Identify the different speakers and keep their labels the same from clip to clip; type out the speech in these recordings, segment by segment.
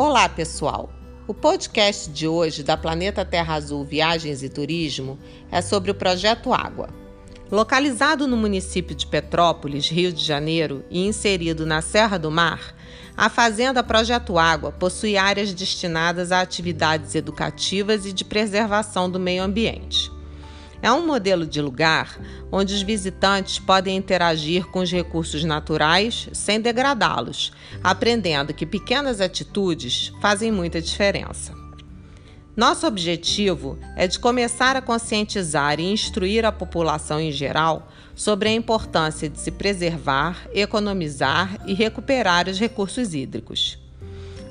Speaker 1: Olá, pessoal! O podcast de hoje da Planeta Terra Azul Viagens e Turismo é sobre o Projeto Água. Localizado no município de Petrópolis, Rio de Janeiro, e inserido na Serra do Mar, a Fazenda Projeto Água possui áreas destinadas a atividades educativas e de preservação do meio ambiente. É um modelo de lugar onde os visitantes podem interagir com os recursos naturais sem degradá-los, aprendendo que pequenas atitudes fazem muita diferença. Nosso objetivo é de começar a conscientizar e instruir a população em geral sobre a importância de se preservar, economizar e recuperar os recursos hídricos.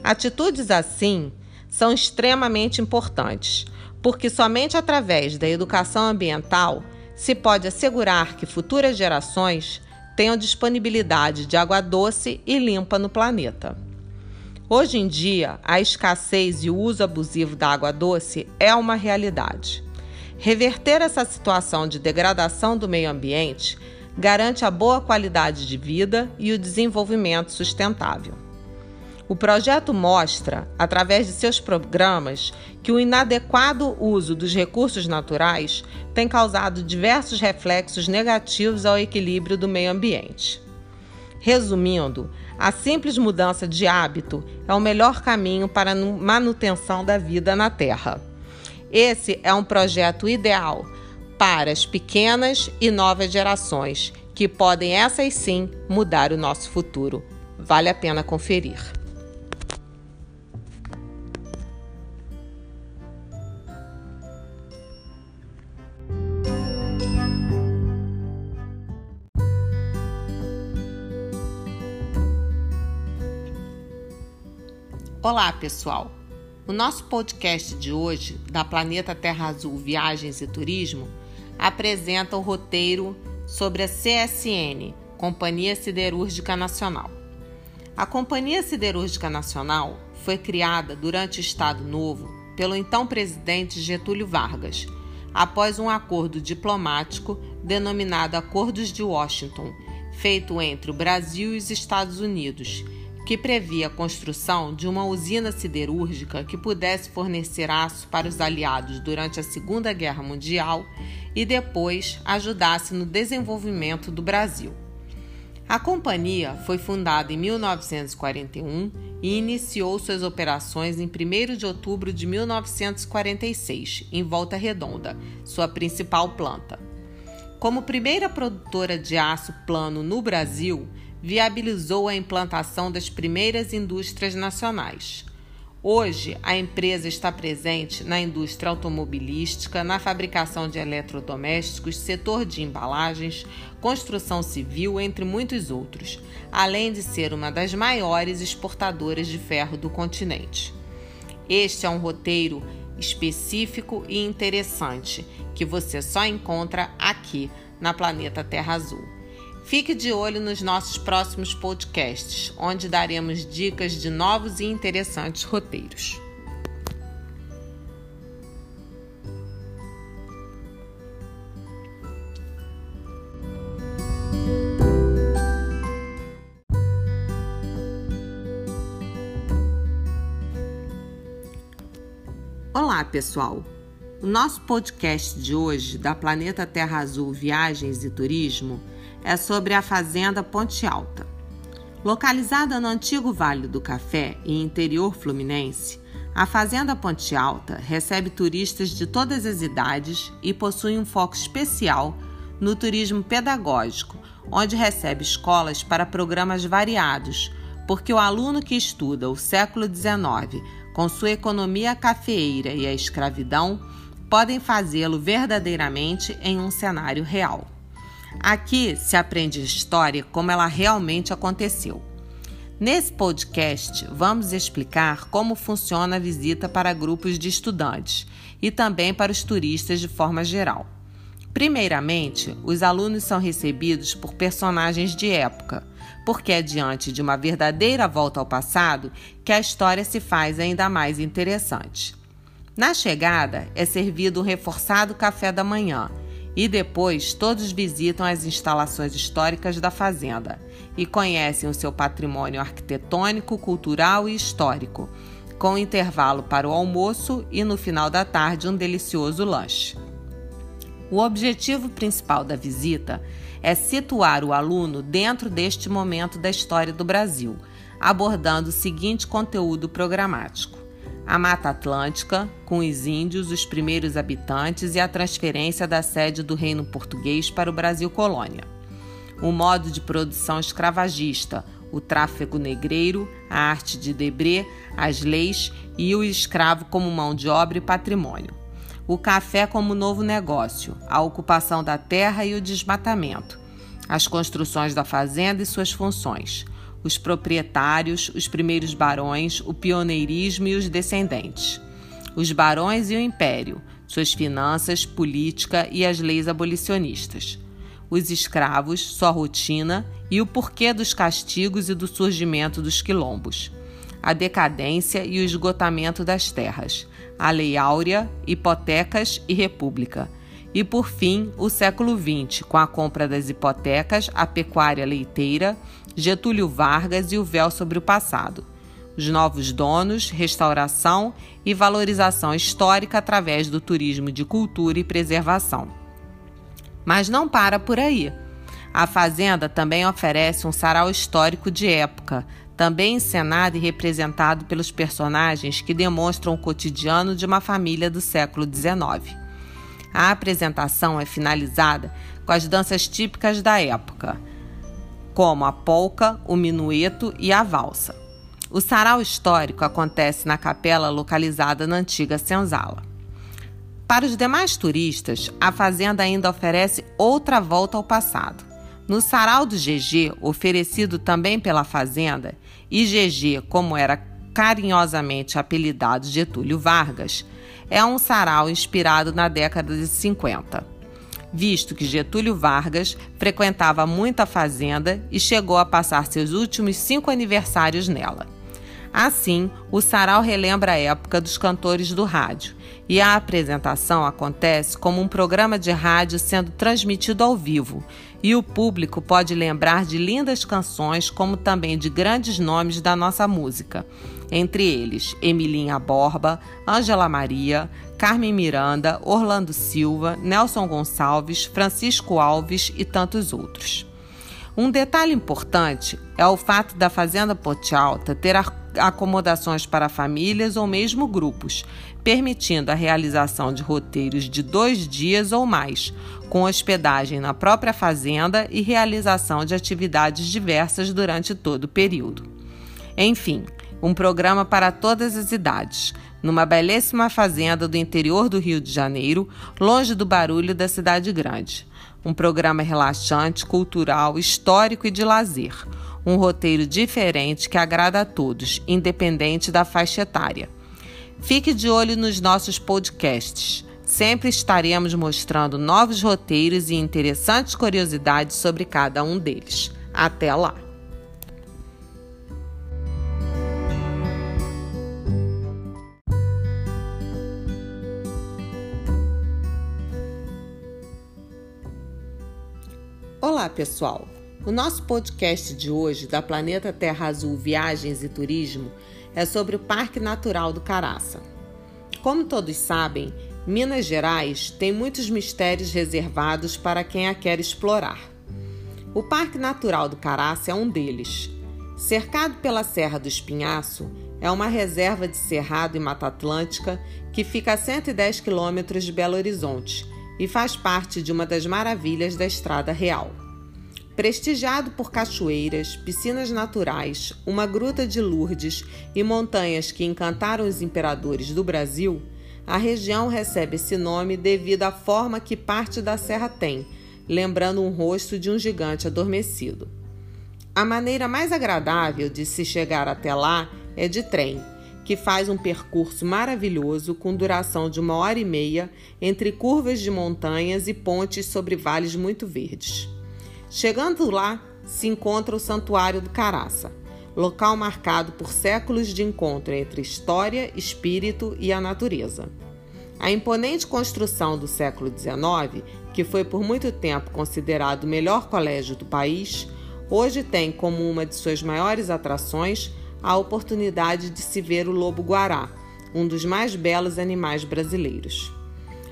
Speaker 1: Atitudes assim são extremamente importantes porque somente através da educação ambiental se pode assegurar que futuras gerações tenham disponibilidade de água doce e limpa no planeta. Hoje em dia, a escassez e o uso abusivo da água doce é uma realidade. Reverter essa situação de degradação do meio ambiente garante a boa qualidade de vida e o desenvolvimento sustentável. O projeto mostra, através de seus programas, que o inadequado uso dos recursos naturais tem causado diversos reflexos negativos ao equilíbrio do meio ambiente. Resumindo, a simples mudança de hábito é o melhor caminho para a manutenção da vida na Terra. Esse é um projeto ideal para as pequenas e novas gerações, que podem, essas sim, mudar o nosso futuro. Vale a pena conferir. Olá, pessoal! O nosso podcast de hoje, da Planeta Terra Azul Viagens e Turismo, apresenta o roteiro sobre a CSN, Companhia Siderúrgica Nacional. A Companhia Siderúrgica Nacional foi criada durante o Estado Novo pelo então presidente Getúlio Vargas, após um acordo diplomático denominado Acordos de Washington, feito entre o Brasil e os Estados Unidos que previa a construção de uma usina siderúrgica que pudesse fornecer aço para os aliados durante a Segunda Guerra Mundial e depois ajudasse no desenvolvimento do Brasil. A companhia foi fundada em 1941 e iniciou suas operações em 1 de outubro de 1946, em Volta Redonda, sua principal planta. Como primeira produtora de aço plano no Brasil, viabilizou a implantação das primeiras indústrias nacionais. Hoje, a empresa está presente na indústria automobilística, na fabricação de eletrodomésticos, setor de embalagens, construção civil, entre muitos outros, além de ser uma das maiores exportadoras de ferro do continente. Este é um roteiro específico e interessante que você só encontra aqui na Planeta Terra Azul. Fique de olho nos nossos próximos podcasts, onde daremos dicas de novos e interessantes roteiros. Olá, pessoal! O nosso podcast de hoje, da Planeta Terra Azul Viagens e Turismo, é sobre a Fazenda Ponte Alta. Localizada no antigo Vale do Café e interior fluminense, a Fazenda Ponte Alta recebe turistas de todas as idades e possui um foco especial no turismo pedagógico, onde recebe escolas para programas variados, porque o aluno que estuda o século XIX com sua economia cafeeira e a escravidão podem fazê-lo verdadeiramente em um cenário real. Aqui se aprende a história como ela realmente aconteceu. Nesse podcast, vamos explicar como funciona a visita para grupos de estudantes e também para os turistas de forma geral. Primeiramente, os alunos são recebidos por personagens de época, porque é diante de uma verdadeira volta ao passado que a história se faz ainda mais interessante. Na chegada, é servido um reforçado café da manhã e depois todos visitam as instalações históricas da fazenda e conhecem o seu patrimônio arquitetônico, cultural e histórico, com intervalo para o almoço e no final da tarde um delicioso lanche. O objetivo principal da visita é situar o aluno dentro deste momento da história do Brasil, abordando o seguinte conteúdo programático: a Mata Atlântica, com os índios, os primeiros habitantes e a transferência da sede do Reino Português para o Brasil Colônia. O modo de produção escravagista, o tráfego negreiro, a arte de Debré, as leis e o escravo como mão de obra e patrimônio. O café como novo negócio, a ocupação da terra e o desmatamento, as construções da fazenda e suas funções, os proprietários, os primeiros barões, o pioneirismo e os descendentes, os barões e o império, suas finanças, política e as leis abolicionistas. Os escravos, sua rotina e o porquê dos castigos e do surgimento dos quilombos, a decadência e o esgotamento das terras, a Lei Áurea, hipotecas e república. E por fim, o século XX, com a compra das hipotecas, a pecuária leiteira, Getúlio Vargas e o véu sobre o passado. Os novos donos, restauração e valorização histórica através do turismo de cultura e preservação. Mas não para por aí. A Fazenda também oferece um sarau histórico de época, também encenado e representado pelos personagens que demonstram o cotidiano de uma família do século XIX. A apresentação é finalizada com as danças típicas da época, como a polca, o minueto e a valsa. O sarau histórico acontece na capela localizada na antiga senzala. Para os demais turistas, a fazenda ainda oferece outra volta ao passado. No sarau do GG, oferecido também pela fazenda, e GG, como era carinhosamente apelidado Getúlio Vargas, é um sarau inspirado na década de 50, visto que Getúlio Vargas frequentava muito a fazenda e chegou a passar seus últimos cinco aniversários nela. Assim, o sarau relembra a época dos cantores do rádio, e a apresentação acontece como um programa de rádio sendo transmitido ao vivo, e o público pode lembrar de lindas canções, como também de grandes nomes da nossa música, entre eles Emilinha Borba, Ângela Maria, Carmen Miranda, Orlando Silva, Nelson Gonçalves, Francisco Alves e tantos outros. Um detalhe importante é o fato da Fazenda Ponte Alta ter acomodações para famílias ou mesmo grupos, permitindo a realização de roteiros de dois dias ou mais, com hospedagem na própria fazenda e realização de atividades diversas durante todo o período. Enfim, um programa para todas as idades, numa belíssima fazenda do interior do Rio de Janeiro, longe do barulho da cidade grande. Um programa relaxante, cultural, histórico e de lazer um roteiro diferente que agrada a todos, independente da faixa etária. Fique de olho nos nossos podcasts. Sempre estaremos mostrando novos roteiros e interessantes curiosidades sobre cada um deles. Até lá! Olá, pessoal! O nosso podcast de hoje, da Planeta Terra Azul Viagens e Turismo, é sobre o Parque Natural do Caraça. Como todos sabem, Minas Gerais tem muitos mistérios reservados para quem a quer explorar. O Parque Natural do Caraça é um deles. Cercado pela Serra do Espinhaço, é uma reserva de cerrado e mata atlântica que fica a 110 quilômetros de Belo Horizonte e faz parte de uma das maravilhas da Estrada Real. Prestigiado por cachoeiras, piscinas naturais, uma gruta de Lourdes e montanhas que encantaram os imperadores do Brasil, a região recebe esse nome devido à forma que parte da serra tem, lembrando um rosto de um gigante adormecido. A maneira mais agradável de se chegar até lá é de trem, que faz um percurso maravilhoso com duração de uma hora e meia entre curvas de montanhas e pontes sobre vales muito verdes. Chegando lá, se encontra o Santuário do Caraça, local marcado por séculos de encontro entre história, espírito e a natureza. A imponente construção do século XIX, que foi por muito tempo considerado o melhor colégio do país, hoje tem como uma de suas maiores atrações a oportunidade de se ver o lobo-guará, um dos mais belos animais brasileiros.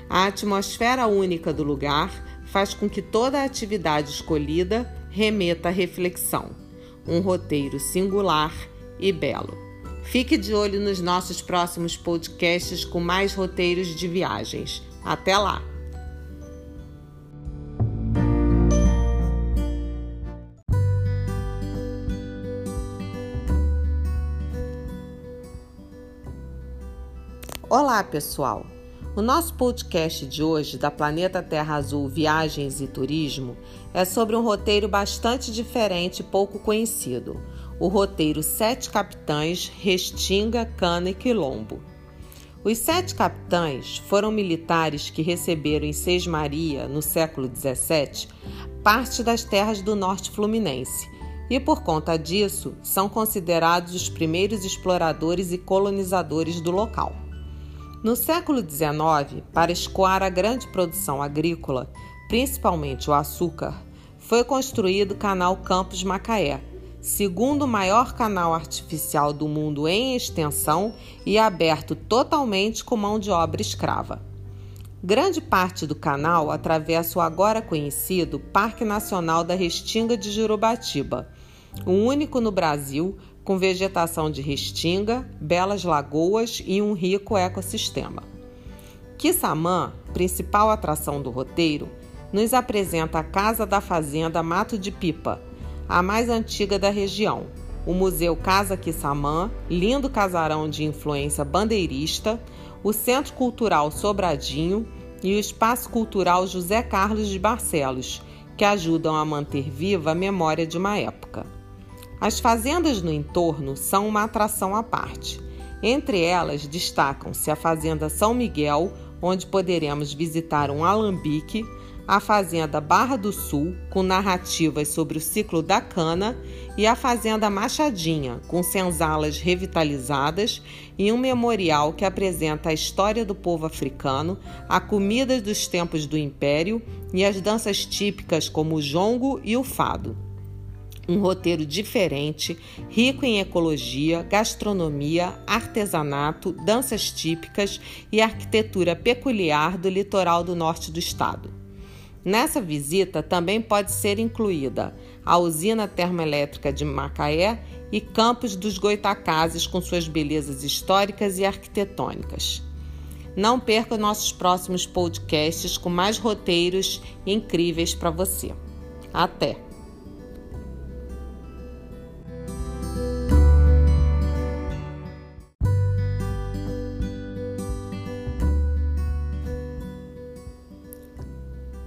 Speaker 1: A atmosfera única do lugar faz com que toda a atividade escolhida remeta à reflexão. Um roteiro singular e belo. Fique de olho nos nossos próximos podcasts com mais roteiros de viagens. Até lá! Olá, pessoal! O nosso podcast de hoje, da Planeta Terra Azul Viagens e Turismo, é sobre um roteiro bastante diferente e pouco conhecido. O roteiro Sete Capitães, Restinga, Cana e Quilombo. Os sete capitães foram militares que receberam em Seis Maria, no século XVII, parte das terras do norte fluminense e, por conta disso, são considerados os primeiros exploradores e colonizadores do local. No século XIX, para escoar a grande produção agrícola, principalmente o açúcar, foi construído o Canal Campos Macaé, segundo maior canal artificial do mundo em extensão e aberto totalmente com mão de obra escrava. Grande parte do canal atravessa o agora conhecido Parque Nacional da Restinga de Jurubatiba, o único no Brasil com vegetação de restinga, belas lagoas e um rico ecossistema. Kissamã, principal atração do roteiro, nos apresenta a Casa da Fazenda Mato de Pipa, a mais antiga da região, o Museu Casa Kissamã, lindo casarão de influência bandeirista, o Centro Cultural Sobradinho e o Espaço Cultural José Carlos de Barcelos, que ajudam a manter viva a memória de uma época. As fazendas no entorno são uma atração à parte. Entre elas destacam-se a Fazenda São Miguel, onde poderemos visitar um alambique, a Fazenda Barra do Sul, com narrativas sobre o ciclo da cana, e a Fazenda Machadinha, com senzalas revitalizadas e um memorial que apresenta a história do povo africano, a comida dos tempos do Império e as danças típicas como o jongo e o fado um roteiro diferente, rico em ecologia, gastronomia, artesanato, danças típicas e arquitetura peculiar do litoral do norte do estado. Nessa visita também pode ser incluída a usina termoelétrica de Macaé e Campos dos Goitacazes com suas belezas históricas e arquitetônicas. Não perca nossos próximos podcasts com mais roteiros incríveis para você. Até!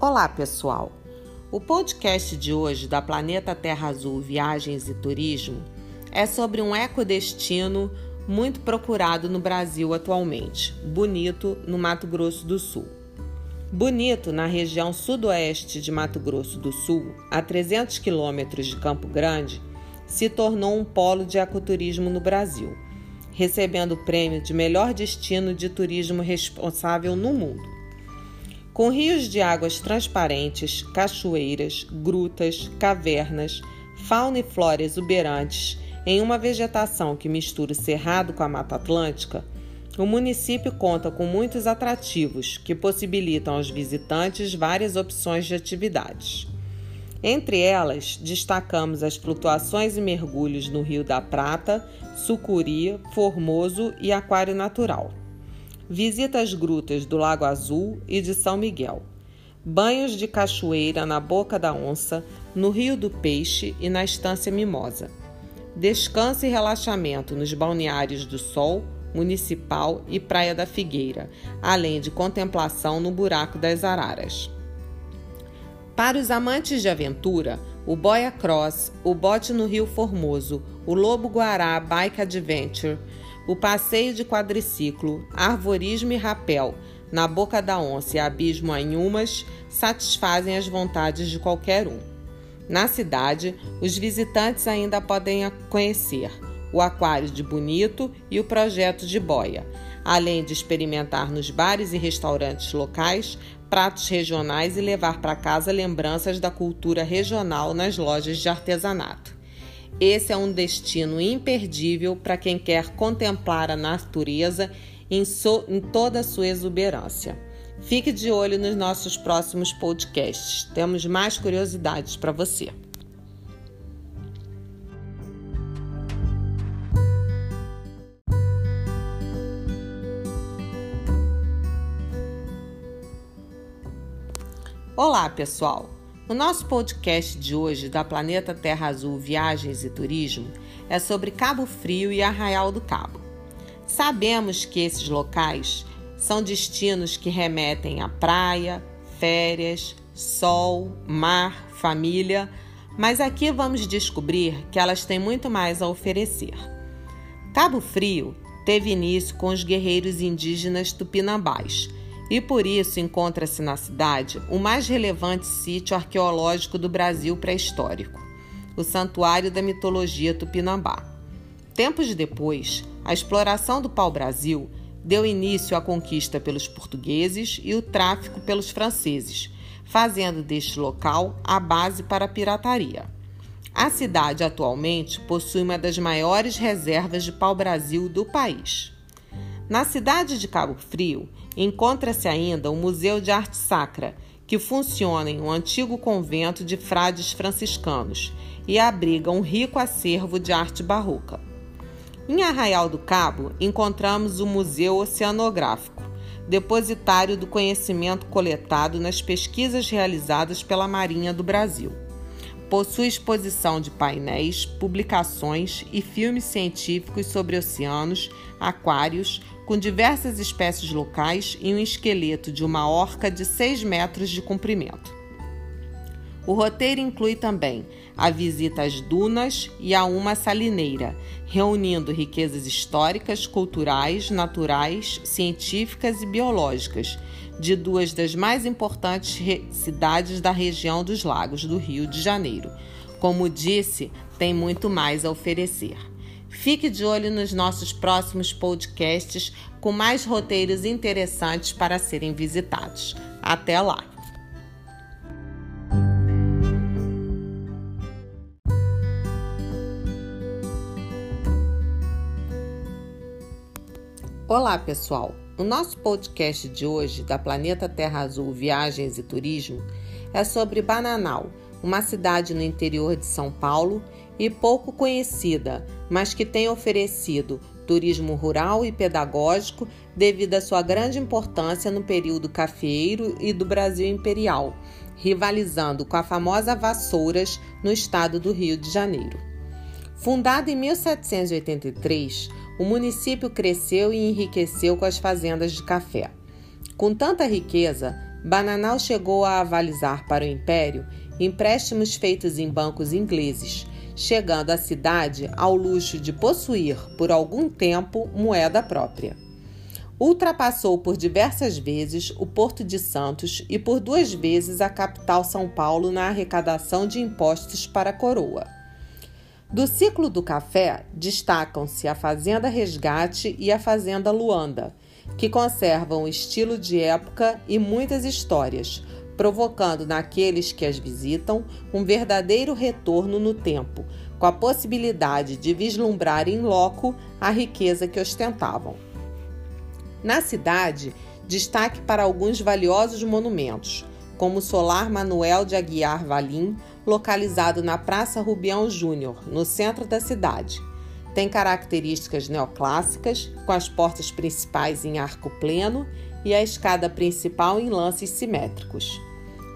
Speaker 1: Olá, pessoal! O podcast de hoje da Planeta Terra Azul Viagens e Turismo é sobre um ecodestino muito procurado no Brasil atualmente, Bonito, no Mato Grosso do Sul. Bonito, na região sudoeste de Mato Grosso do Sul, a 300 quilômetros de Campo Grande, se tornou um polo de ecoturismo no Brasil, recebendo o prêmio de melhor destino de turismo responsável no mundo. Com rios de águas transparentes, cachoeiras, grutas, cavernas, fauna e flora exuberantes, em uma vegetação que mistura o cerrado com a Mata Atlântica, o município conta com muitos atrativos que possibilitam aos visitantes várias opções de atividades. Entre elas, destacamos as flutuações e mergulhos no Rio da Prata, Sucuri, Formoso e Aquário Natural visita as grutas do Lago Azul e de São Miguel, banhos de cachoeira na Boca da Onça, no Rio do Peixe e na Estância Mimosa. Descanso e relaxamento nos balneários do Sol, Municipal e Praia da Figueira, além de contemplação no Buraco das Araras. Para os amantes de aventura, o Boia Cross, o Bote no Rio Formoso, o Lobo Guará Bike Adventure, o passeio de quadriciclo, arvorismo e rapel na Boca da Onça e Abismo Anhumas satisfazem as vontades de qualquer um. Na cidade, os visitantes ainda podem conhecer o Aquário de Bonito e o Projeto de Boia, além de experimentar nos bares e restaurantes locais pratos regionais e levar para casa lembranças da cultura regional nas lojas de artesanato. Esse é um destino imperdível para quem quer contemplar a natureza em, so, em toda a sua exuberância. Fique de olho nos nossos próximos podcasts. Temos mais curiosidades para você. Olá, pessoal! O nosso podcast de hoje da Planeta Terra Azul Viagens e Turismo é sobre Cabo Frio e Arraial do Cabo. Sabemos que esses locais são destinos que remetem à praia, férias, sol, mar, família, mas aqui vamos descobrir que elas têm muito mais a oferecer. Cabo Frio teve início com os guerreiros indígenas tupinambás e por isso encontra-se na cidade o mais relevante sítio arqueológico do Brasil pré-histórico, o Santuário da Mitologia Tupinambá. Tempos depois, a exploração do pau-brasil deu início à conquista pelos portugueses e o tráfico pelos franceses, fazendo deste local a base para a pirataria. A cidade atualmente possui uma das maiores reservas de pau-brasil do país. Na cidade de Cabo Frio, encontra-se ainda o Museu de Arte Sacra, que funciona em um antigo convento de frades franciscanos e abriga um rico acervo de arte barroca. Em Arraial do Cabo, encontramos o Museu Oceanográfico, depositário do conhecimento coletado nas pesquisas realizadas pela Marinha do Brasil. Possui exposição de painéis, publicações e filmes científicos sobre oceanos, aquários, com diversas espécies locais e um esqueleto de uma orca de 6 metros de comprimento. O roteiro inclui também a visita às dunas e a uma salineira, reunindo riquezas históricas, culturais, naturais, científicas e biológicas de duas das mais importantes cidades da região dos Lagos do Rio de Janeiro. Como disse, tem muito mais a oferecer. Fique de olho nos nossos próximos podcasts com mais roteiros interessantes para serem visitados. Até lá! Olá, pessoal! O nosso podcast de hoje, da Planeta Terra Azul Viagens e Turismo, é sobre Bananal, uma cidade no interior de São Paulo e pouco conhecida, mas que tem oferecido turismo rural e pedagógico devido à sua grande importância no período cafeeiro e do Brasil imperial, rivalizando com a famosa Vassouras no estado do Rio de Janeiro. Fundada em 1783, o município cresceu e enriqueceu com as fazendas de café. Com tanta riqueza, Bananal chegou a avalizar para o império empréstimos feitos em bancos ingleses, chegando a cidade ao luxo de possuir, por algum tempo, moeda própria. Ultrapassou por diversas vezes o Porto de Santos e por duas vezes a capital São Paulo na arrecadação de impostos para a coroa. Do ciclo do café, destacam-se a Fazenda Resgate e a Fazenda Luanda, que conservam o estilo de época e muitas histórias, provocando naqueles que as visitam um verdadeiro retorno no tempo, com a possibilidade de vislumbrar em loco a riqueza que ostentavam. Na cidade, destaque para alguns valiosos monumentos, como o Solar Manuel de Aguiar Valim, localizado na Praça Rubião Júnior, no centro da cidade. Tem características neoclássicas, com as portas principais em arco pleno e a escada principal em lances simétricos.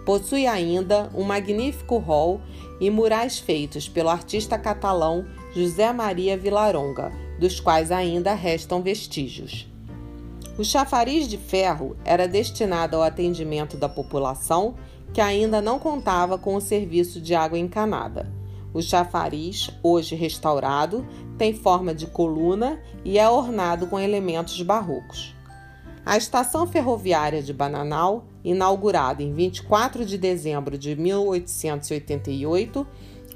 Speaker 1: Possui ainda um magnífico hall e murais feitos pelo artista catalão José Maria Vilaronga, dos quais ainda restam vestígios. O chafariz de ferro era destinado ao atendimento da população que ainda não contava com o serviço de água encanada. O chafariz, hoje restaurado, tem forma de coluna e é ornado com elementos barrocos. A estação ferroviária de Bananal, inaugurada em 24 de dezembro de 1888,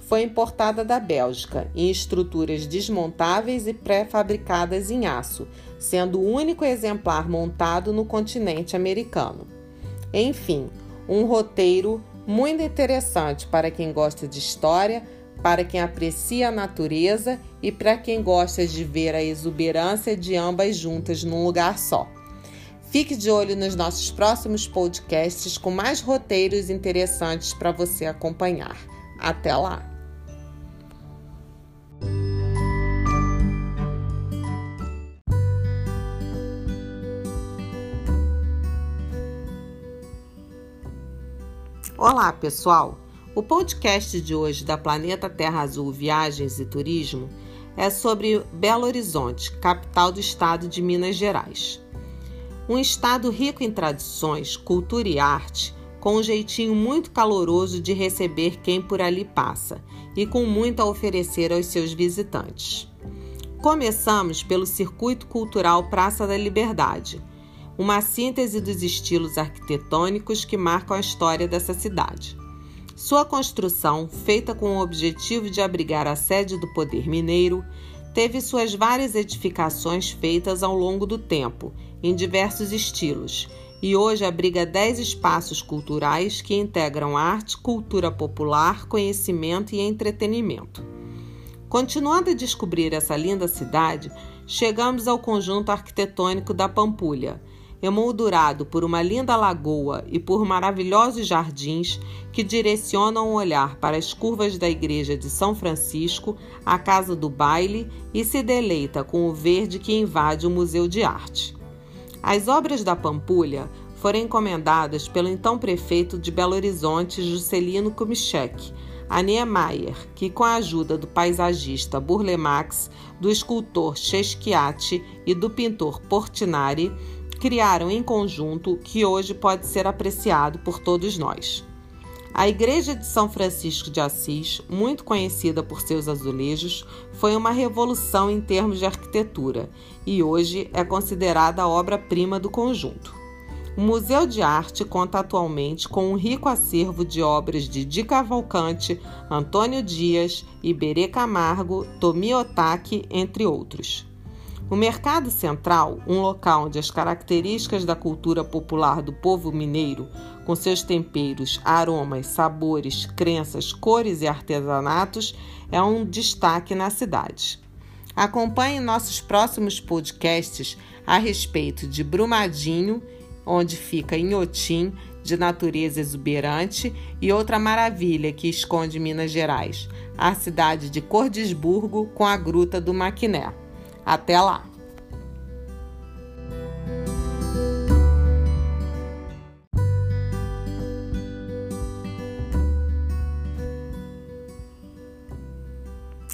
Speaker 1: foi importada da Bélgica em estruturas desmontáveis e pré-fabricadas em aço, sendo o único exemplar montado no continente americano. Enfim, um roteiro muito interessante para quem gosta de história, para quem aprecia a natureza e para quem gosta de ver a exuberância de ambas juntas num lugar só. Fique de olho nos nossos próximos podcasts com mais roteiros interessantes para você acompanhar. Até lá! Olá, pessoal! O podcast de hoje da Planeta Terra Azul Viagens e Turismo é sobre Belo Horizonte, capital do estado de Minas Gerais. Um estado rico em tradições, cultura e arte, com um jeitinho muito caloroso de receber quem por ali passa e com muito a oferecer aos seus visitantes. Começamos pelo Circuito Cultural Praça da Liberdade, uma síntese dos estilos arquitetônicos que marcam a história dessa cidade. Sua construção, feita com o objetivo de abrigar a sede do poder mineiro, teve suas várias edificações feitas ao longo do tempo, em diversos estilos, e hoje abriga 10 espaços culturais que integram arte, cultura popular, conhecimento e entretenimento. Continuando a descobrir essa linda cidade, chegamos ao conjunto arquitetônico da Pampulha, emoldurado por uma linda lagoa e por maravilhosos jardins que direcionam o olhar para as curvas da igreja de São Francisco, a casa do baile e se deleita com o verde que invade o Museu de Arte. As obras da Pampulha foram encomendadas pelo então prefeito de Belo Horizonte, Juscelino Kubitschek, a Niemeyer, que com a ajuda do paisagista Burle Marx, do escultor Cheschiati e do pintor Portinari, criaram em conjunto que hoje pode ser apreciado por todos nós. A Igreja de São Francisco de Assis, muito conhecida por seus azulejos, foi uma revolução em termos de arquitetura e hoje é considerada a obra-prima do conjunto. O Museu de Arte conta atualmente com um rico acervo de obras de Di Cavalcante, Antônio Dias, Iberê Camargo, Tomi Otaki, entre outros. O Mercado Central, um local onde as características da cultura popular do povo mineiro, com seus temperos, aromas, sabores, crenças, cores e artesanatos, é um destaque na cidade. Acompanhe nossos próximos podcasts a respeito de Brumadinho, onde fica Inhotim, de natureza exuberante, e outra maravilha que esconde Minas Gerais, a cidade de Cordesburgo com a Gruta do Maquiné. Até lá!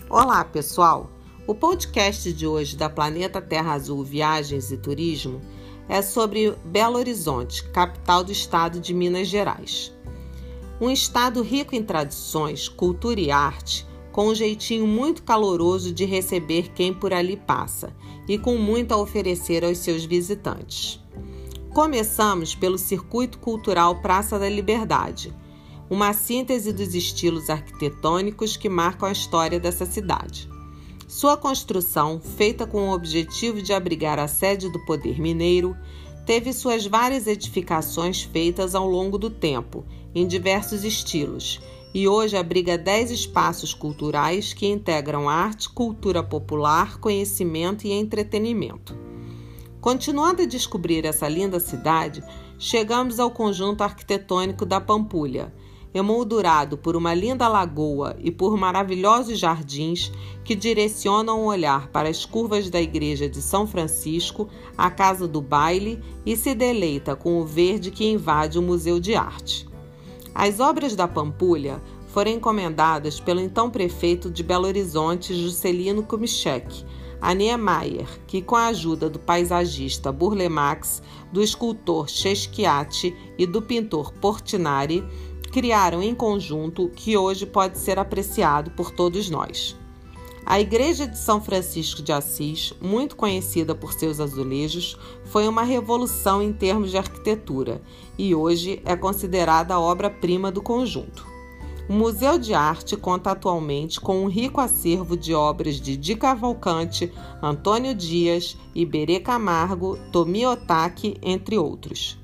Speaker 1: Olá, pessoal! O podcast de hoje da Planeta Terra Azul Viagens e Turismo é sobre Belo Horizonte, capital do estado de Minas Gerais. Um estado rico em tradições, cultura e arte, com um jeitinho muito caloroso de receber quem por ali passa e com muito a oferecer aos seus visitantes. Começamos pelo Circuito Cultural Praça da Liberdade, uma síntese dos estilos arquitetônicos que marcam a história dessa cidade. Sua construção, feita com o objetivo de abrigar a sede do poder mineiro, teve suas várias edificações feitas ao longo do tempo, em diversos estilos, e hoje abriga 10 espaços culturais que integram arte, cultura popular, conhecimento e entretenimento. Continuando a descobrir essa linda cidade, chegamos ao conjunto arquitetônico da Pampulha, emoldurado por uma linda lagoa e por maravilhosos jardins que direcionam o olhar para as curvas da igreja de São Francisco, a casa do baile e se deleita com o verde que invade o Museu de Arte. As obras da Pampulha foram encomendadas pelo então prefeito de Belo Horizonte, Juscelino Kubitschek, a Niemeyer, que com a ajuda do paisagista Burle Marx, do escultor Cheschiati e do pintor Portinari, criaram em conjunto que hoje pode ser apreciado por todos nós. A Igreja de São Francisco de Assis, muito conhecida por seus azulejos, foi uma revolução em termos de arquitetura e hoje é considerada a obra-prima do conjunto. O Museu de Arte conta atualmente com um rico acervo de obras de Di Cavalcante, Antônio Dias, Iberê Camargo, Tomi Otaki, entre outros.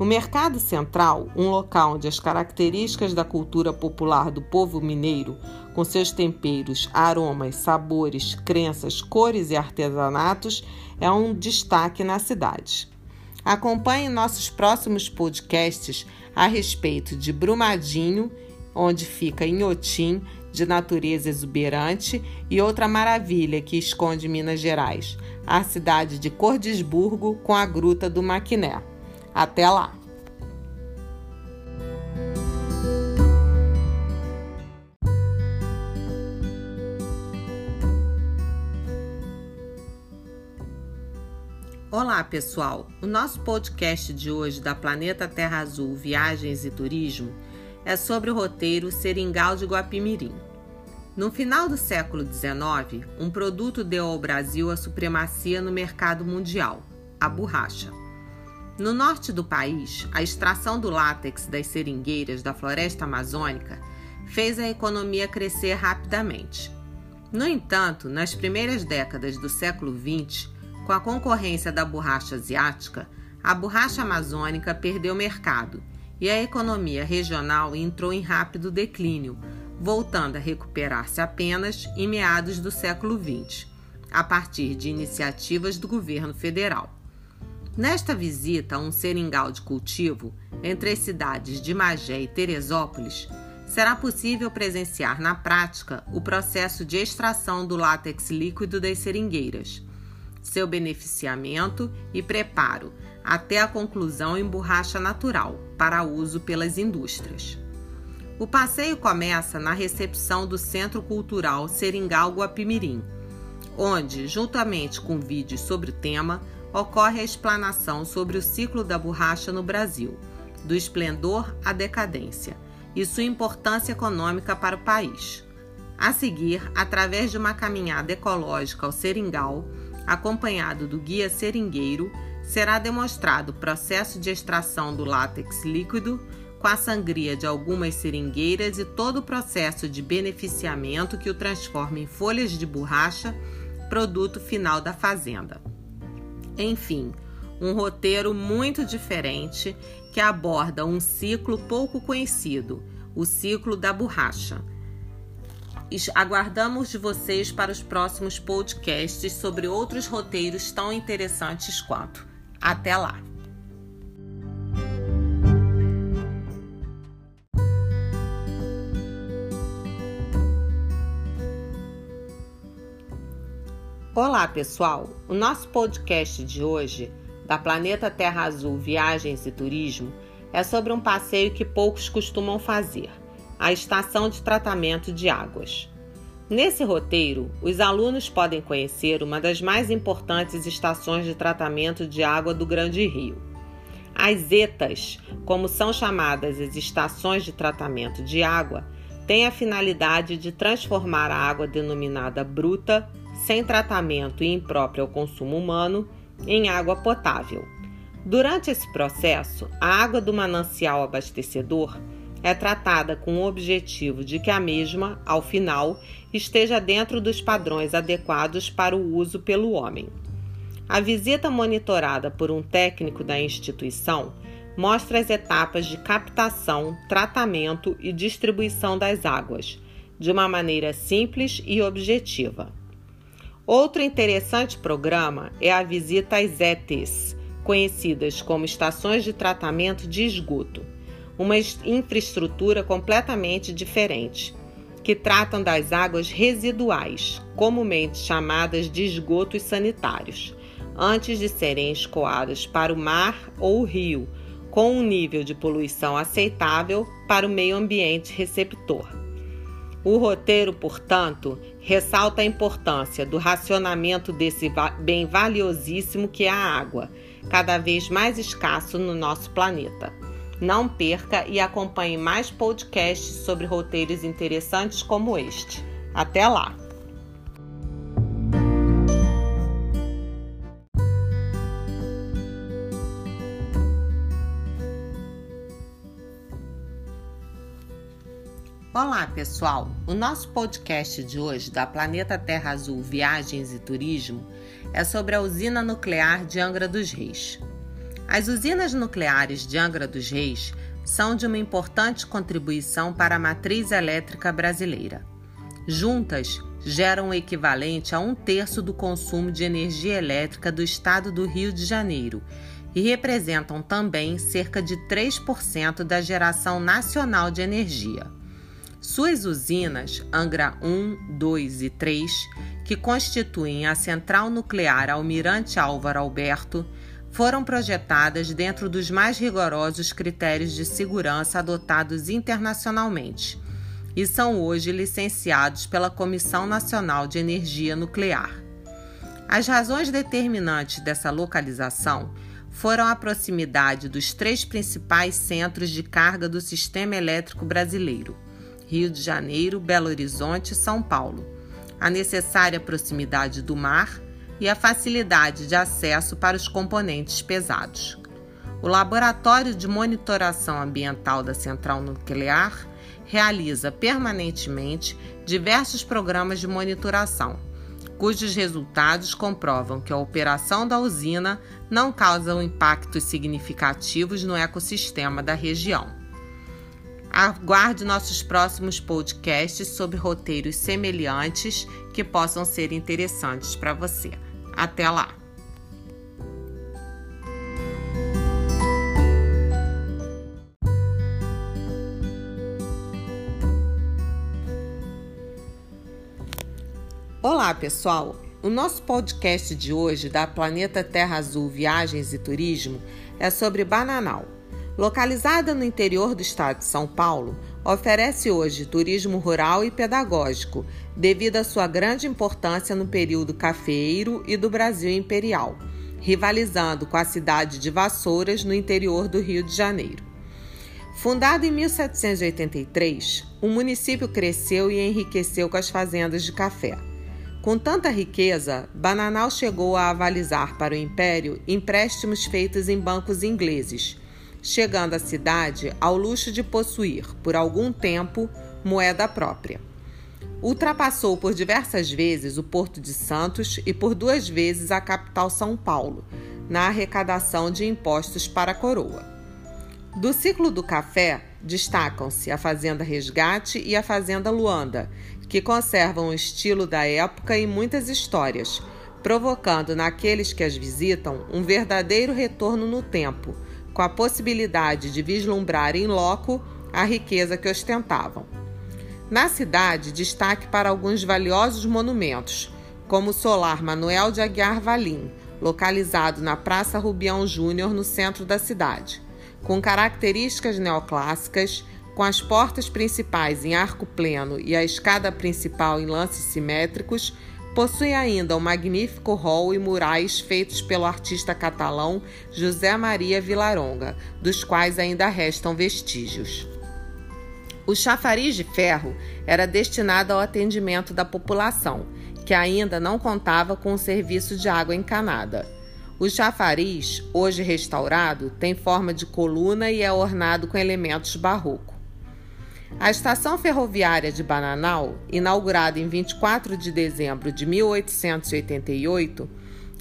Speaker 1: O Mercado Central, um local onde as características da cultura popular do povo mineiro, com seus temperos, aromas, sabores, crenças, cores e artesanatos, é um destaque na cidade. Acompanhe nossos próximos podcasts a respeito de Brumadinho, onde fica Inhotim, de natureza exuberante, e outra maravilha que esconde Minas Gerais, a cidade de Cordesburgo com a Gruta do Maquiné. Até lá! Olá, pessoal! O nosso podcast de hoje da Planeta Terra Azul Viagens e Turismo é sobre o roteiro Seringal de Guapimirim. No final do século XIX, um produto deu ao Brasil a supremacia no mercado mundial: a borracha. No norte do país, a extração do látex das seringueiras da floresta amazônica fez a economia crescer rapidamente. No entanto, nas primeiras décadas do século XX, com a concorrência da borracha asiática, a borracha amazônica perdeu mercado e a economia regional entrou em rápido declínio, voltando a recuperar-se apenas em meados do século XX, a partir de iniciativas do governo federal. Nesta visita a um seringal de cultivo entre as cidades de Magé e Teresópolis, será possível presenciar na prática o processo de extração do látex líquido das seringueiras, seu beneficiamento e preparo até a conclusão em borracha natural para uso pelas indústrias. O passeio começa na recepção do Centro Cultural Seringal Guapimirim, onde, juntamente com vídeos sobre o tema, ocorre a explanação sobre o ciclo da borracha no Brasil, do esplendor à decadência, e sua importância econômica para o país. A seguir, através de uma caminhada ecológica ao Seringal, acompanhado do guia seringueiro, será demonstrado o processo de extração do látex líquido com a sangria de algumas seringueiras e todo o processo de beneficiamento que o transforma em folhas de borracha, produto final da fazenda. Enfim, um roteiro muito diferente que aborda um ciclo pouco conhecido, o ciclo da borracha. Aguardamos de vocês para os próximos podcasts sobre outros roteiros tão interessantes quanto. Até lá! Olá, pessoal! O nosso podcast de hoje, da Planeta Terra Azul Viagens e Turismo, é sobre um passeio que poucos costumam fazer a estação de tratamento de águas. Nesse roteiro, os alunos podem conhecer uma das mais importantes estações de tratamento de água do Grande Rio. As ETAs, como são chamadas as estações de tratamento de água, têm a finalidade de transformar a água denominada bruta sem tratamento e imprópria ao consumo humano, em água potável. Durante esse processo, a água do manancial abastecedor é tratada com o objetivo de que a mesma, ao final, esteja dentro dos padrões adequados para o uso pelo homem. A visita monitorada por um técnico da instituição mostra as etapas de captação, tratamento e distribuição das águas, de uma maneira simples e objetiva. Outro interessante programa é a visita às ETs, conhecidas como estações de tratamento de esgoto, uma infraestrutura completamente diferente, que tratam das águas residuais, comumente chamadas de esgotos sanitários, antes de serem escoadas para o mar ou o rio, com um nível de poluição aceitável para o meio ambiente receptor. O roteiro, portanto, ressalta a importância do racionamento desse bem valiosíssimo que é a água, cada vez mais escasso no nosso planeta. Não perca e acompanhe mais podcasts sobre roteiros interessantes como este. Até lá! Olá, pessoal! O nosso podcast de hoje da Planeta Terra Azul Viagens e Turismo é sobre a usina nuclear de Angra dos Reis. As usinas nucleares de Angra dos Reis são de uma importante contribuição para a matriz elétrica brasileira. Juntas, geram o equivalente a um terço do consumo de energia elétrica do estado do Rio de Janeiro e representam também cerca de 3% da geração nacional de energia. Suas usinas, Angra 1, 2 e 3, que constituem a central nuclear Almirante Álvaro Alberto, foram projetadas dentro dos mais rigorosos critérios de segurança adotados internacionalmente e são hoje licenciados pela Comissão Nacional de Energia Nuclear. As razões determinantes dessa localização foram a proximidade dos três principais centros de carga do sistema elétrico brasileiro: Rio de Janeiro, Belo Horizonte e São Paulo, a necessária proximidade do mar e a facilidade de acesso para os componentes pesados. O Laboratório de Monitoração Ambiental da Central Nuclear realiza permanentemente diversos programas de monitoração, cujos resultados comprovam que a operação da usina não causa impactos significativos no ecossistema da região. Aguarde nossos próximos podcasts sobre roteiros semelhantes que possam ser interessantes para você. Até lá! Olá, pessoal! O nosso podcast de hoje da Planeta Terra Azul Viagens e Turismo é sobre Bananal. Localizada no interior do estado de São Paulo, oferece hoje turismo rural e pedagógico, devido à sua grande importância no período cafeeiro e do Brasil imperial, rivalizando com a cidade de Vassouras, no interior do Rio de Janeiro. Fundado em 1783, o município cresceu e enriqueceu com as fazendas de café. Com tanta riqueza, Bananal chegou a avalizar para o império empréstimos feitos em bancos ingleses, chegando a cidade ao luxo de possuir, por algum tempo, moeda própria. Ultrapassou por diversas vezes o Porto de Santos e por duas vezes a capital São Paulo, na arrecadação de impostos para a coroa. Do ciclo do café, destacam-se a Fazenda Resgate e a Fazenda Luanda, que conservam o estilo da época e muitas histórias, provocando naqueles que as visitam um verdadeiro retorno no tempo com a possibilidade de vislumbrar em loco a riqueza que ostentavam. Na cidade, destaque para alguns valiosos monumentos, como o solar Manuel de Aguiar Valim, localizado na Praça Rubião Júnior, no centro da cidade, com características neoclássicas, com as portas principais em arco pleno e a escada principal em lances simétricos, Possui ainda um magnífico hall e murais feitos pelo artista catalão José Maria Vilaronga, dos quais ainda restam vestígios. O chafariz de ferro era destinado ao atendimento da população, que ainda não contava com o serviço de água encanada. O chafariz, hoje restaurado, tem forma de coluna e é ornado com elementos barrocos. A estação ferroviária de Bananal, inaugurada em 24 de dezembro de 1888,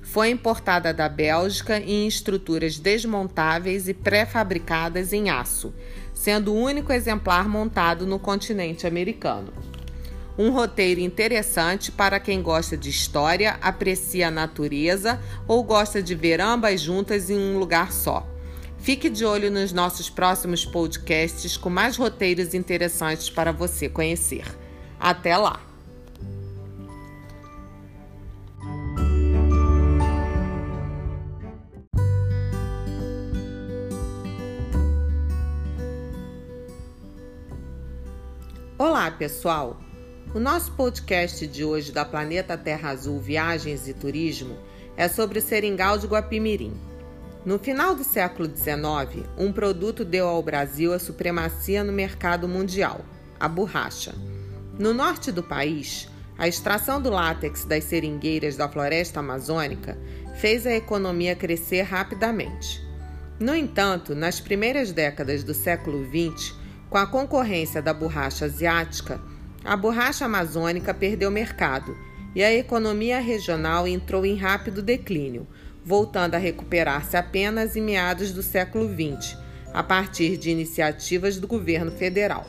Speaker 1: foi importada da Bélgica em estruturas desmontáveis e pré-fabricadas em aço, sendo o único exemplar montado no continente americano. Um roteiro interessante para quem gosta de história, aprecia a natureza ou gosta de ver ambas juntas em um lugar só. Fique de olho nos nossos próximos podcasts com mais roteiros interessantes para você conhecer. Até lá! Olá, pessoal! O nosso podcast de hoje da Planeta Terra Azul Viagens e Turismo é sobre o Seringal de Guapimirim. No final do século XIX, um produto deu ao Brasil a supremacia no mercado mundial: a borracha. No norte do país, a extração do látex das seringueiras da floresta amazônica fez a economia crescer rapidamente. No entanto, nas primeiras décadas do século XX, com a concorrência da borracha asiática, a borracha amazônica perdeu mercado e a economia regional entrou em rápido declínio, voltando a recuperar-se apenas em meados do século XX, a partir de iniciativas do governo federal.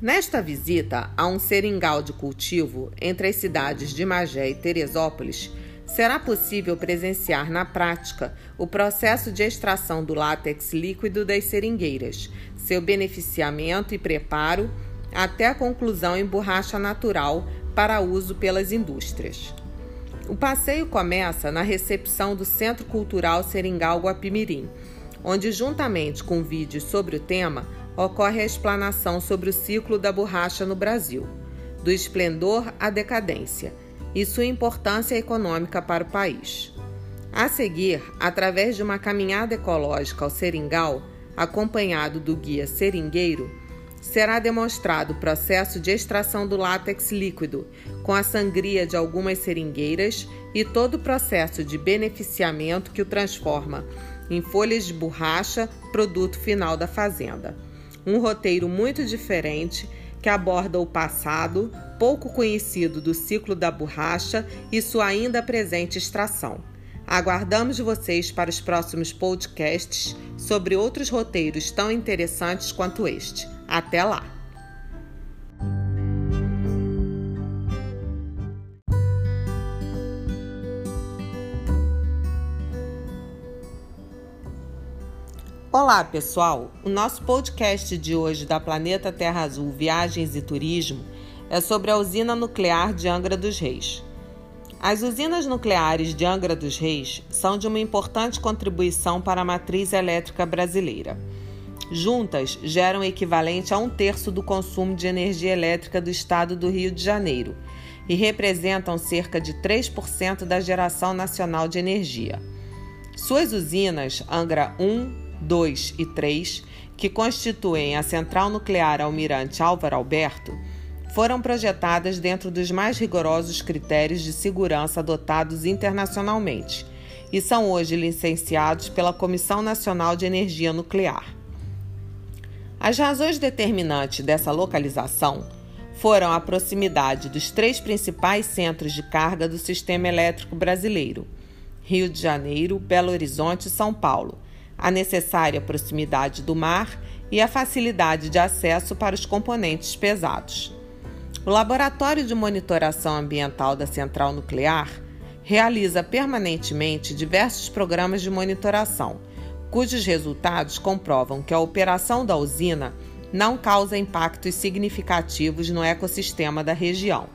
Speaker 1: Nesta visita a um seringal de cultivo entre as cidades de Magé e Teresópolis, será possível presenciar na prática o processo de extração do látex líquido das seringueiras, seu beneficiamento e preparo até a conclusão em borracha natural para uso pelas indústrias. O passeio começa na recepção do Centro Cultural Seringal Guapimirim, onde, juntamente com vídeos sobre o tema, ocorre a explanação sobre o ciclo da borracha no Brasil, do esplendor à decadência, e sua importância econômica para o país. A seguir, através de uma caminhada ecológica ao seringal, acompanhado do guia seringueiro, será demonstrado o processo de extração do látex líquido, com a sangria de algumas seringueiras e todo o processo de beneficiamento que o transforma em folhas de borracha, produto final da fazenda. Um roteiro muito diferente que aborda o passado, pouco conhecido do ciclo da borracha e sua ainda presente extração. Aguardamos vocês para os próximos podcasts sobre outros roteiros tão interessantes quanto este. Até lá! Olá, pessoal! O nosso podcast de hoje da Planeta Terra Azul Viagens e Turismo é sobre a usina nuclear de Angra dos Reis. As usinas nucleares de Angra dos Reis são de uma importante contribuição para a matriz elétrica brasileira. Juntas, geram o equivalente a um terço do consumo de energia elétrica do estado do Rio de Janeiro e representam cerca de 3% da geração nacional de energia. Suas usinas, Angra 1, 2 e 3, que constituem a Central Nuclear Almirante Álvaro Alberto, foram projetadas dentro dos mais rigorosos critérios de segurança adotados internacionalmente e são hoje licenciados pela Comissão Nacional de Energia Nuclear. As razões determinantes dessa localização foram a proximidade dos três principais centros de carga do sistema elétrico brasileiro: Rio de Janeiro, Belo Horizonte e São Paulo a necessária proximidade do mar e a facilidade de acesso para os componentes pesados. O Laboratório de Monitoração Ambiental da Central Nuclear realiza permanentemente diversos programas de monitoração, cujos resultados comprovam que a operação da usina não causa impactos significativos no ecossistema da região.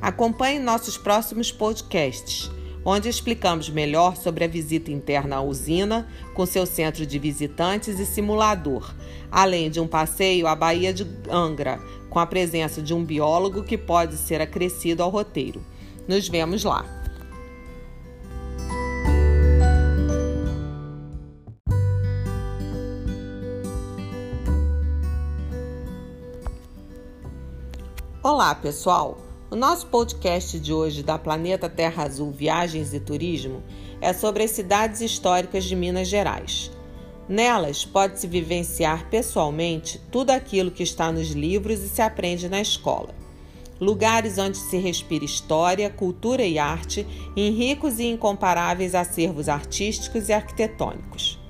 Speaker 1: Acompanhe nossos próximos podcasts onde explicamos melhor sobre a visita interna à usina, com seu centro de visitantes e simulador, além de um passeio à Baía de Angra, com a presença de um biólogo que pode ser acrescido ao roteiro. Nos vemos lá! Olá, pessoal! O nosso podcast de hoje da Planeta Terra Azul Viagens e Turismo é sobre as cidades históricas de Minas Gerais. Nelas pode-se vivenciar pessoalmente tudo aquilo que está nos livros e se aprende na escola. Lugares onde se respira história, cultura e arte em ricos e incomparáveis acervos artísticos e arquitetônicos.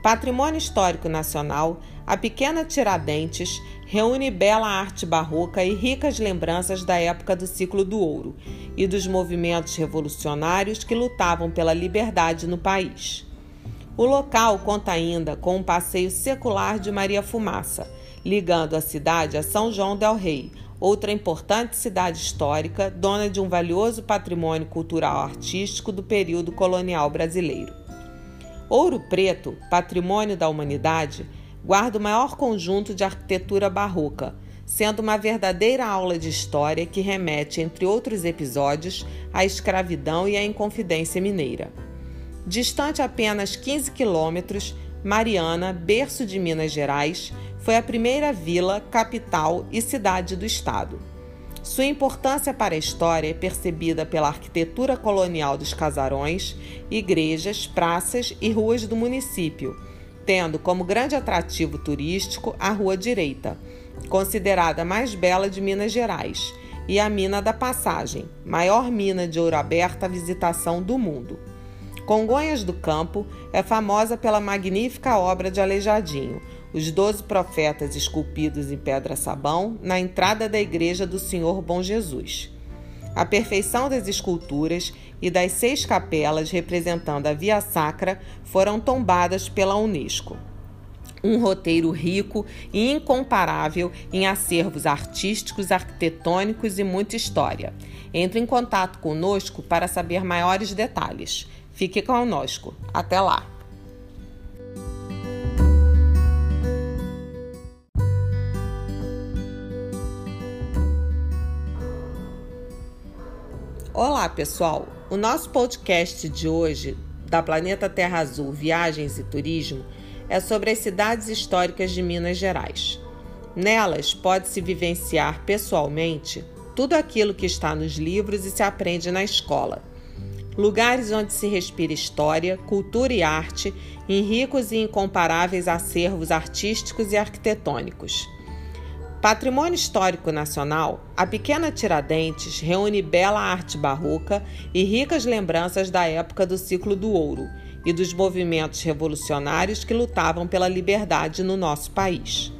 Speaker 1: Patrimônio Histórico Nacional, a pequena Tiradentes reúne bela arte barroca e ricas lembranças da época do ciclo do ouro e dos movimentos revolucionários que lutavam pela liberdade no país. O local conta ainda com um passeio secular de Maria Fumaça, ligando a cidade a São João del Rei, outra importante cidade histórica, dona de um valioso patrimônio cultural artístico do período colonial brasileiro. Ouro Preto, patrimônio da humanidade, guarda o maior conjunto de arquitetura barroca, sendo uma verdadeira aula de história que remete, entre outros episódios, à escravidão e à Inconfidência Mineira. Distante apenas 15 quilômetros, Mariana, berço de Minas Gerais, foi a primeira vila, capital e cidade do estado. Sua importância para a história é percebida pela arquitetura colonial dos casarões, igrejas, praças e ruas do município tendo como grande atrativo turístico a Rua Direita, considerada a mais bela de Minas Gerais, e a Mina da Passagem, maior mina de ouro aberta à visitação do mundo. Congonhas do Campo é famosa pela magnífica obra de Aleijadinho, os doze profetas esculpidos em pedra-sabão na entrada da igreja do Senhor Bom Jesus. A perfeição das esculturas e das seis capelas representando a Via Sacra foram tombadas pela Unesco. Um roteiro rico e incomparável em acervos artísticos, arquitetônicos e muita história. Entre em contato conosco para saber maiores detalhes. Fique conosco. Até lá! Olá, pessoal! O nosso podcast de hoje, da Planeta Terra Azul Viagens e Turismo, é sobre as cidades históricas de Minas Gerais. Nelas pode-se vivenciar pessoalmente tudo aquilo que está nos livros e se aprende na escola. Lugares onde se respira história, cultura e arte em ricos e incomparáveis acervos artísticos e arquitetônicos. Patrimônio Histórico Nacional, a pequena Tiradentes reúne bela arte barroca e ricas lembranças da época do ciclo do ouro e dos movimentos revolucionários que lutavam pela liberdade no nosso país.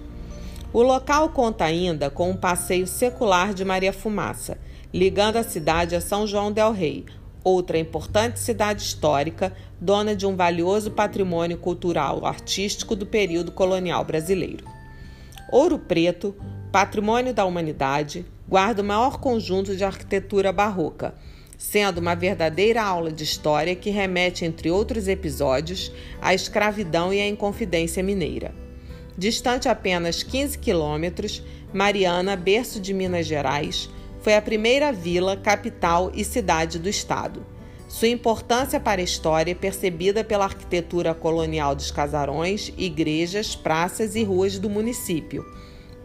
Speaker 1: O local conta ainda com um passeio secular de Maria Fumaça, ligando a cidade a São João del Rei, outra importante cidade histórica, dona de um valioso patrimônio cultural artístico do período colonial brasileiro. Ouro Preto, patrimônio da humanidade, guarda o maior conjunto de arquitetura barroca, sendo uma verdadeira aula de história que remete, entre outros episódios, à escravidão e à Inconfidência Mineira. Distante apenas 15 quilômetros, Mariana, berço de Minas Gerais, foi a primeira vila, capital e cidade do estado. Sua importância para a história é percebida pela arquitetura colonial dos casarões, igrejas, praças e ruas do município,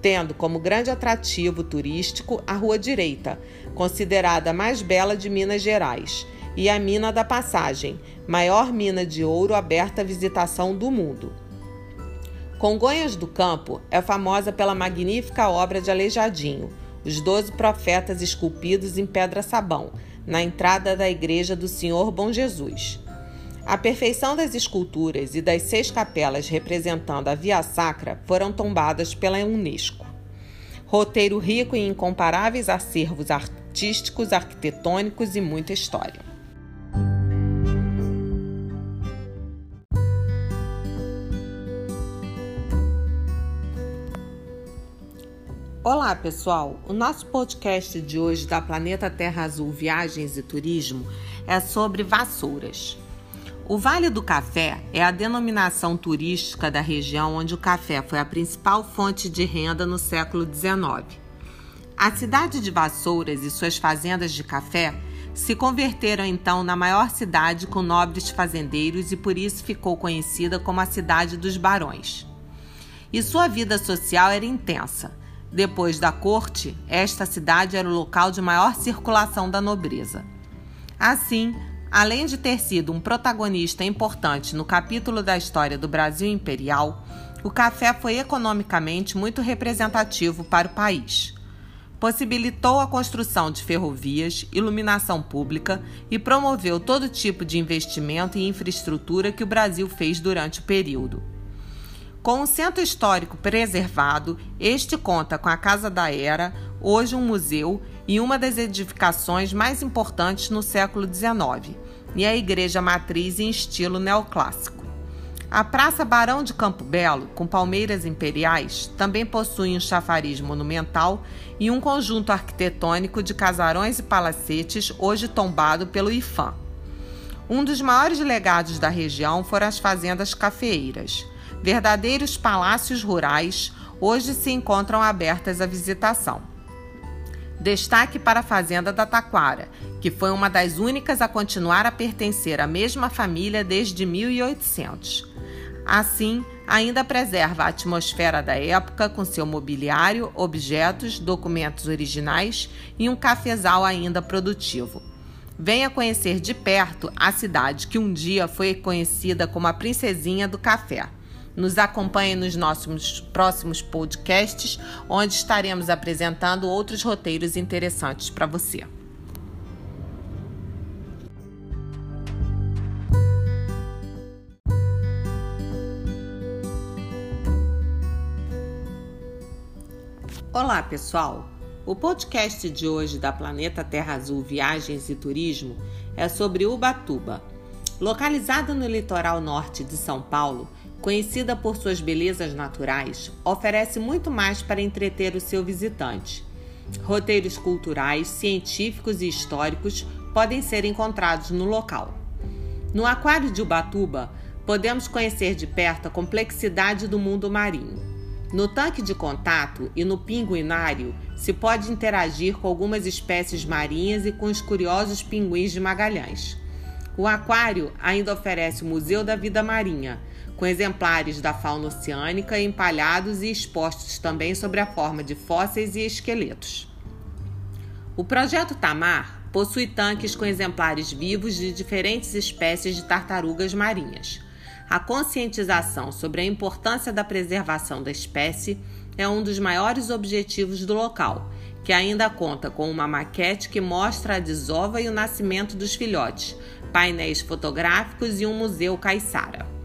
Speaker 1: tendo como grande atrativo turístico a Rua Direita, considerada a mais bela de Minas Gerais, e a Mina da Passagem, maior mina de ouro aberta à visitação do mundo. Congonhas do Campo é famosa pela magnífica obra de Aleijadinho, os Doze Profetas esculpidos em pedra-sabão, na entrada da igreja do Senhor Bom Jesus. A perfeição das esculturas e das seis capelas representando a Via Sacra foram tombadas pela Unesco. Roteiro rico em incomparáveis acervos artísticos, arquitetônicos e muita história. Olá, pessoal! O nosso podcast de hoje da Planeta Terra Azul Viagens e Turismo é sobre vassouras. O Vale do Café é a denominação turística da região onde o café foi a principal fonte de renda no século XIX. A cidade de Vassouras e suas fazendas de café se converteram então na maior cidade com nobres fazendeiros e por isso ficou conhecida como a Cidade dos Barões. E sua vida social era intensa depois da corte, esta cidade era o local de maior circulação da nobreza. Assim, além de ter sido um protagonista importante no capítulo da história do Brasil imperial, o café foi economicamente muito representativo para o país. Possibilitou a construção de ferrovias, iluminação pública e promoveu todo tipo de investimento e infraestrutura que o Brasil fez durante o período. Com o centro histórico preservado, este conta com a Casa da Era, hoje um museu e uma das edificações mais importantes no século XIX, e a igreja matriz em estilo neoclássico. A Praça Barão de Campo Belo, com palmeiras imperiais, também possui um chafariz monumental e um conjunto arquitetônico de casarões e palacetes, hoje tombado pelo IFAM. Um dos maiores legados da região foram as fazendas cafeeiras verdadeiros palácios rurais, hoje se encontram abertas à visitação. Destaque para a Fazenda da Taquara, que foi uma das únicas a continuar a pertencer à mesma família desde 1800. Assim, ainda preserva a atmosfera da época com seu mobiliário, objetos, documentos originais e um cafezal ainda produtivo. Venha conhecer de perto a cidade que um dia foi conhecida como a Princesinha do Café. Nos acompanhe nos nossos próximos podcasts, onde estaremos apresentando outros roteiros interessantes para você. Olá, pessoal! O podcast de hoje da Planeta Terra Azul Viagens e Turismo é sobre Ubatuba. Localizada no litoral norte de São Paulo, conhecida por suas belezas naturais, oferece muito mais para entreter o seu visitante. Roteiros culturais, científicos e históricos podem ser encontrados no local. No Aquário de Ubatuba, podemos conhecer de perto a complexidade do mundo marinho. No tanque de contato e no pinguinário se pode interagir com algumas espécies marinhas e com os curiosos pinguins de Magalhães. O aquário ainda oferece o Museu da Vida Marinha, com exemplares da fauna oceânica empalhados e expostos também sob a forma de fósseis e esqueletos. O projeto Tamar possui tanques com exemplares vivos de diferentes espécies de tartarugas marinhas. A conscientização sobre a importância da preservação da espécie é um dos maiores objetivos do local, que ainda conta com uma maquete que mostra a desova e o nascimento dos filhotes, painéis fotográficos e um museu caiçara.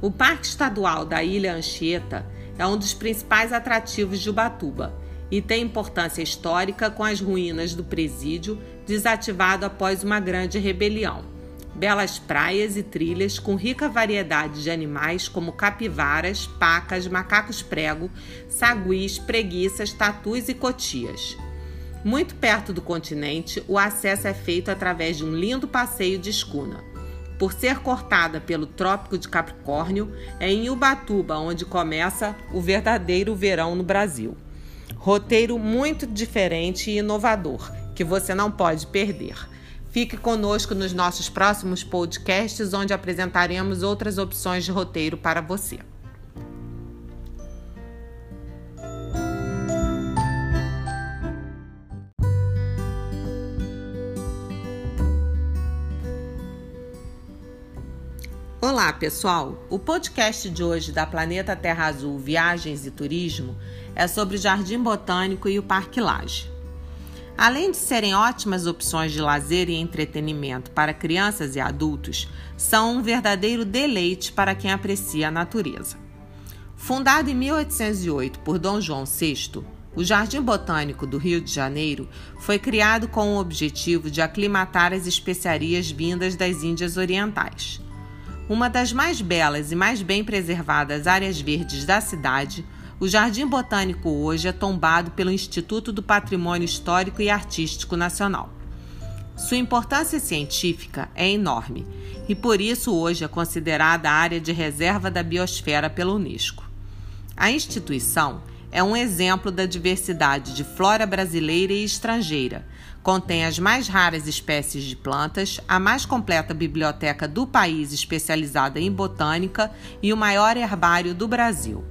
Speaker 1: O Parque Estadual da Ilha Anchieta é um dos principais atrativos de Ubatuba e tem importância histórica com as ruínas do presídio desativado após uma grande rebelião belas praias e trilhas com rica variedade de animais como capivaras, pacas, macacos prego, saguis, preguiças, tatus e cotias. Muito perto do continente, o acesso é feito através de um lindo passeio de escuna. Por ser cortada pelo Trópico de Capricórnio, é em Ubatuba onde começa o verdadeiro verão no Brasil. Roteiro muito diferente e inovador, que você não pode perder. Fique conosco nos nossos próximos podcasts, onde apresentaremos outras opções de roteiro para você. Olá, pessoal! O podcast de hoje da Planeta Terra Azul Viagens e Turismo é sobre o Jardim Botânico e o Parque Laje. Além de serem ótimas opções de lazer e entretenimento para crianças e adultos, são um verdadeiro deleite para quem aprecia a natureza. Fundado em 1808 por Dom João VI, o Jardim Botânico do Rio de Janeiro foi criado com o objetivo de aclimatar as especiarias vindas das Índias Orientais. Uma das mais belas e mais bem preservadas áreas verdes da cidade, o Jardim Botânico hoje é tombado pelo Instituto do Patrimônio Histórico e Artístico Nacional. Sua importância científica é enorme e por isso hoje é considerada área de reserva da biosfera pela Unesco. A instituição é um exemplo da diversidade de flora brasileira e estrangeira. Contém as mais raras espécies de plantas, a mais completa biblioteca do país especializada em botânica e o maior herbário do Brasil.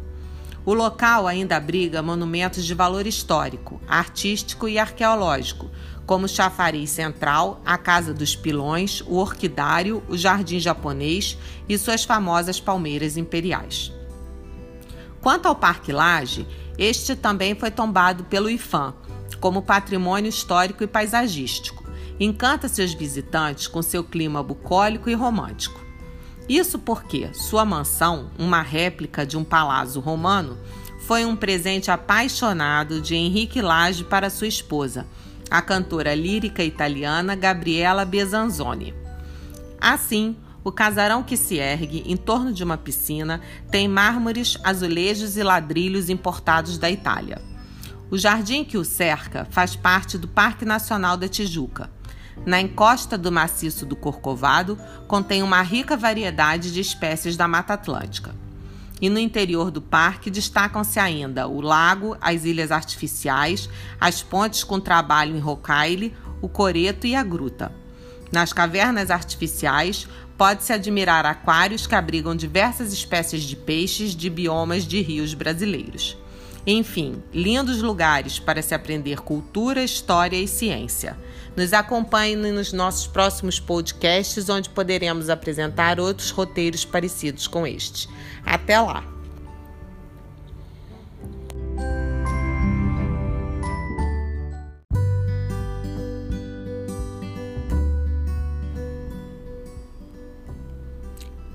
Speaker 1: O local ainda abriga monumentos de valor histórico, artístico e arqueológico, como o Chafariz Central, a Casa dos Pilões, o Orquidário, o Jardim Japonês e suas famosas palmeiras imperiais. Quanto ao Parque Lage, este também foi tombado pelo IFAM como patrimônio histórico e paisagístico. Encanta seus visitantes com seu clima bucólico e romântico. Isso porque sua mansão, uma réplica de um palácio romano, foi um presente apaixonado de Henrique Lage para sua esposa, a cantora lírica italiana Gabriela Besanzoni. Assim, o casarão que se ergue em torno de uma piscina tem mármores, azulejos e ladrilhos importados da Itália. O jardim que o cerca faz parte do Parque Nacional da Tijuca. Na encosta do maciço do Corcovado, contém uma rica variedade de espécies da Mata Atlântica. E no interior do parque destacam-se ainda o lago, as ilhas artificiais, as pontes com trabalho em rocaille, o coreto e a gruta. Nas cavernas artificiais, pode-se admirar aquários que abrigam diversas espécies de peixes de biomas de rios brasileiros. Enfim, lindos lugares para se aprender cultura, história e ciência. Nos acompanhe nos nossos próximos podcasts, onde poderemos apresentar outros roteiros parecidos com este. Até lá!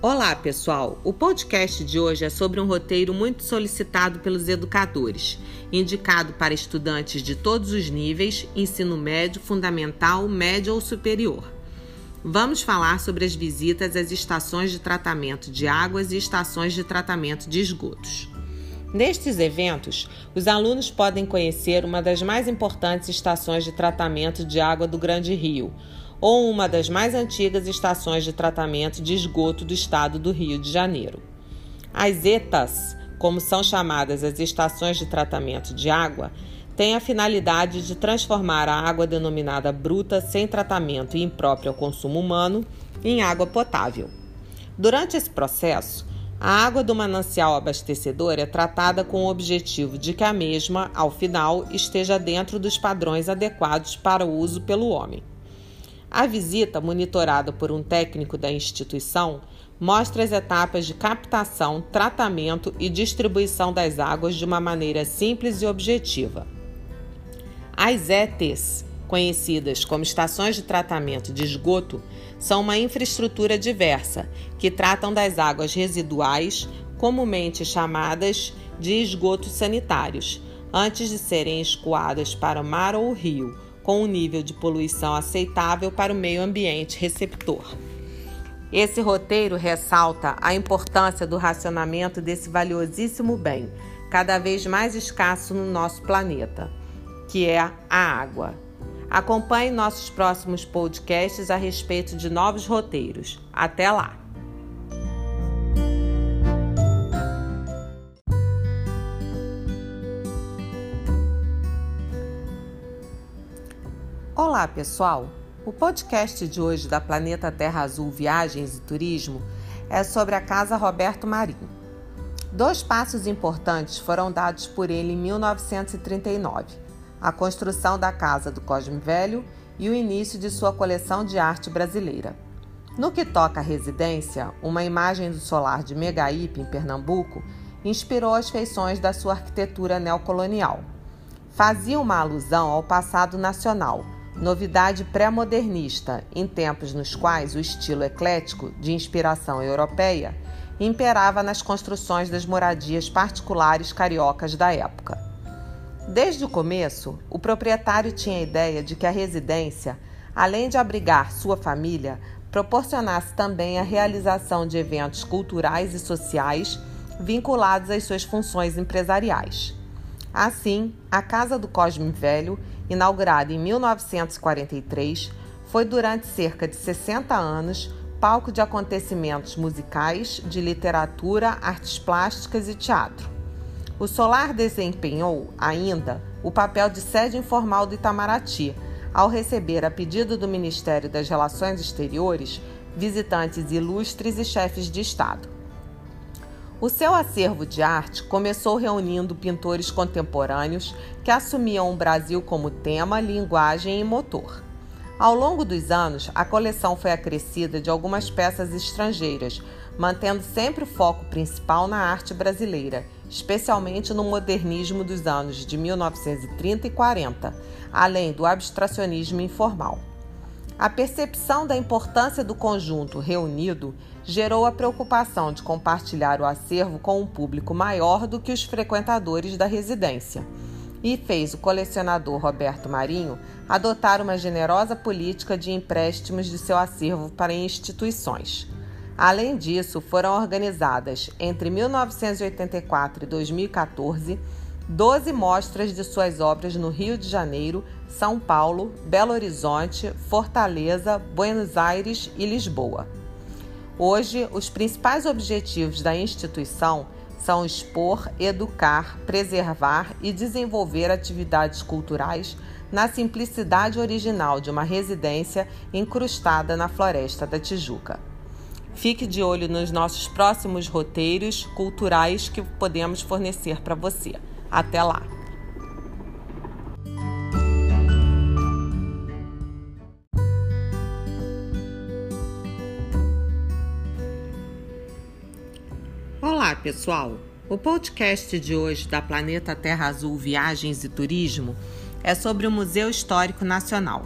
Speaker 1: Olá, pessoal! O podcast de hoje é sobre um roteiro muito solicitado pelos educadores, indicado para estudantes de todos os níveis, ensino médio, fundamental, médio ou superior. Vamos falar sobre as visitas às estações de tratamento de águas e estações de tratamento de esgotos. Nestes eventos, os alunos podem conhecer uma das mais importantes estações de tratamento de água do Grande Rio, ou uma das mais antigas estações de tratamento de esgoto do estado do Rio de Janeiro. As ETAs, como são chamadas as estações de tratamento de água, têm a finalidade de transformar a água denominada bruta sem tratamento e imprópria ao consumo humano em água potável. Durante esse processo, a água do manancial abastecedor é tratada com o objetivo de que a mesma, ao final, esteja dentro dos padrões adequados para o uso pelo homem. A visita, monitorada por um técnico da instituição, mostra as etapas de captação, tratamento e distribuição das águas de uma maneira simples e objetiva. As ETs, conhecidas como estações de tratamento de esgoto, são uma infraestrutura diversa que tratam das águas residuais, comumente chamadas de esgotos sanitários, antes de serem escoadas para o mar ou o rio com um nível de poluição aceitável para o meio ambiente receptor. Esse roteiro ressalta a importância do racionamento desse valiosíssimo bem, cada vez mais escasso no nosso planeta, que é a água. Acompanhe nossos próximos podcasts a respeito de novos roteiros. Até lá! Olá, pessoal! O podcast de hoje da Planeta Terra Azul Viagens e Turismo é sobre a Casa Roberto Marinho. Dois passos importantes foram dados por ele em 1939: a construção da Casa do Cosme Velho e o início de sua coleção de arte brasileira. No que toca à residência, uma imagem do solar de Megaípe, em Pernambuco, inspirou as feições da sua arquitetura neocolonial. Fazia uma alusão ao passado nacional novidade pré-modernista em tempos nos quais o estilo eclético, de inspiração europeia, imperava nas construções das moradias particulares cariocas da época. Desde o começo, o proprietário tinha a ideia de que a residência, além de abrigar sua família, proporcionasse também a realização de eventos culturais e sociais vinculados às suas funções empresariais. Assim, a Casa do Cosme Velho, inaugurada em 1943, foi durante cerca de 60 anos palco de acontecimentos musicais, de literatura, artes plásticas e teatro. O Solar desempenhou, ainda, o papel de sede informal do Itamaraty, ao receber, a pedido do Ministério das Relações Exteriores, visitantes ilustres e chefes de Estado. O seu acervo de arte começou reunindo pintores contemporâneos que assumiam o Brasil como tema, linguagem e motor. Ao longo dos anos, a coleção foi acrescida de algumas peças estrangeiras, mantendo sempre o foco principal na arte brasileira, especialmente no modernismo dos anos de 1930 e 40, além do abstracionismo informal. A percepção da importância do conjunto reunido gerou a preocupação de compartilhar o acervo com um público maior do que os frequentadores da residência e fez o colecionador Roberto Marinho adotar uma generosa política de empréstimos de seu acervo para instituições. Além disso, foram organizadas entre 1984 e 2014 12 mostras de suas obras no Rio de Janeiro, São Paulo, Belo Horizonte, Fortaleza, Buenos Aires e Lisboa. Hoje, os principais objetivos da instituição são expor, educar, preservar e desenvolver atividades culturais na simplicidade original de uma residência incrustada na Floresta da Tijuca. Fique de olho nos nossos próximos roteiros culturais que podemos fornecer para você. Até lá! Olá, pessoal! O podcast de hoje da Planeta Terra Azul Viagens e Turismo é sobre o Museu Histórico Nacional.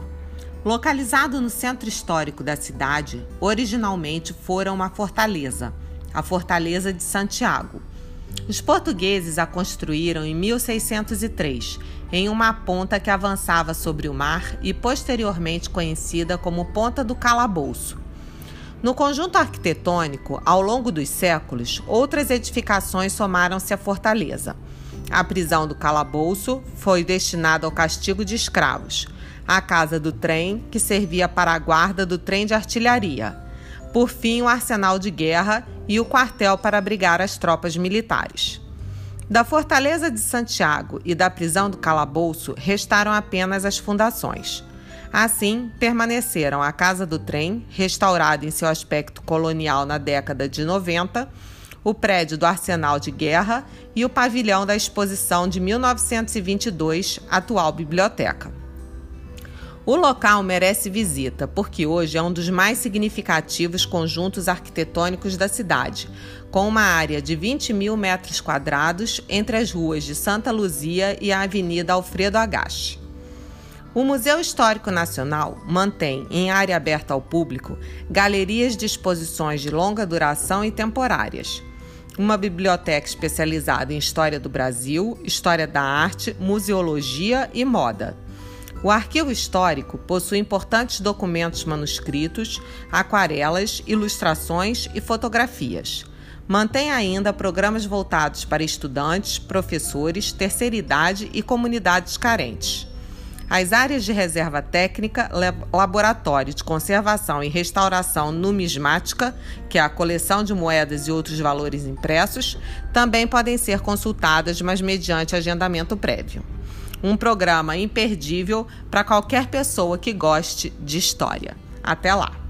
Speaker 1: Localizado no centro histórico da cidade, originalmente fora uma fortaleza, a Fortaleza de Santiago. Os portugueses a construíram em 1603, em uma ponta que avançava sobre o mar e posteriormente conhecida como Ponta do Calabouço. No conjunto arquitetônico, ao longo dos séculos, outras edificações somaram-se à fortaleza. A prisão do calabouço foi destinada ao castigo de escravos a casa do trem, que servia para a guarda do trem de artilharia. Por fim, o arsenal de guerra e o quartel para abrigar as tropas militares. Da Fortaleza de Santiago e da prisão do calabouço restaram apenas as fundações. Assim, permaneceram a Casa do Trem, restaurada em seu aspecto colonial na década de 90, o prédio do Arsenal de Guerra e o pavilhão da exposição de 1922, atual biblioteca. O local merece visita porque hoje é um dos mais significativos conjuntos arquitetônicos da cidade, com uma área de 20 mil metros quadrados entre as ruas de Santa Luzia e a Avenida Alfredo Agache. O Museu Histórico Nacional mantém, em área aberta ao público, galerias de exposições de longa duração e temporárias. Uma biblioteca especializada em História do Brasil, História da Arte, Museologia e Moda o arquivo histórico possui importantes documentos manuscritos, aquarelas, ilustrações e fotografias. Mantém ainda programas voltados para estudantes, professores, terceira idade e comunidades carentes. As áreas de reserva técnica, laboratório de conservação e restauração numismática, que é a coleção de moedas e outros valores impressos, também podem ser consultadas, mas mediante agendamento prévio um programa imperdível para qualquer pessoa que goste de história. Até lá!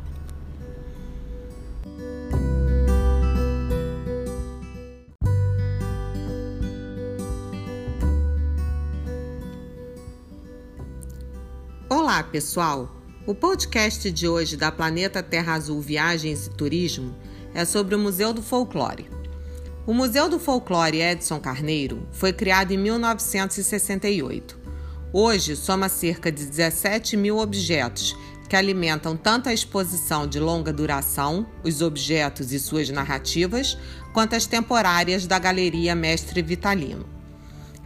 Speaker 1: Olá, pessoal! O podcast de hoje da Planeta Terra Azul Viagens e Turismo é sobre o Museu do Folclore. O Museu do Folclore Edson Carneiro foi criado em 1968. Hoje soma cerca de 17 mil objetos que alimentam tanto a exposição de longa duração, os objetos e suas narrativas, quanto as temporárias da Galeria Mestre Vitalino.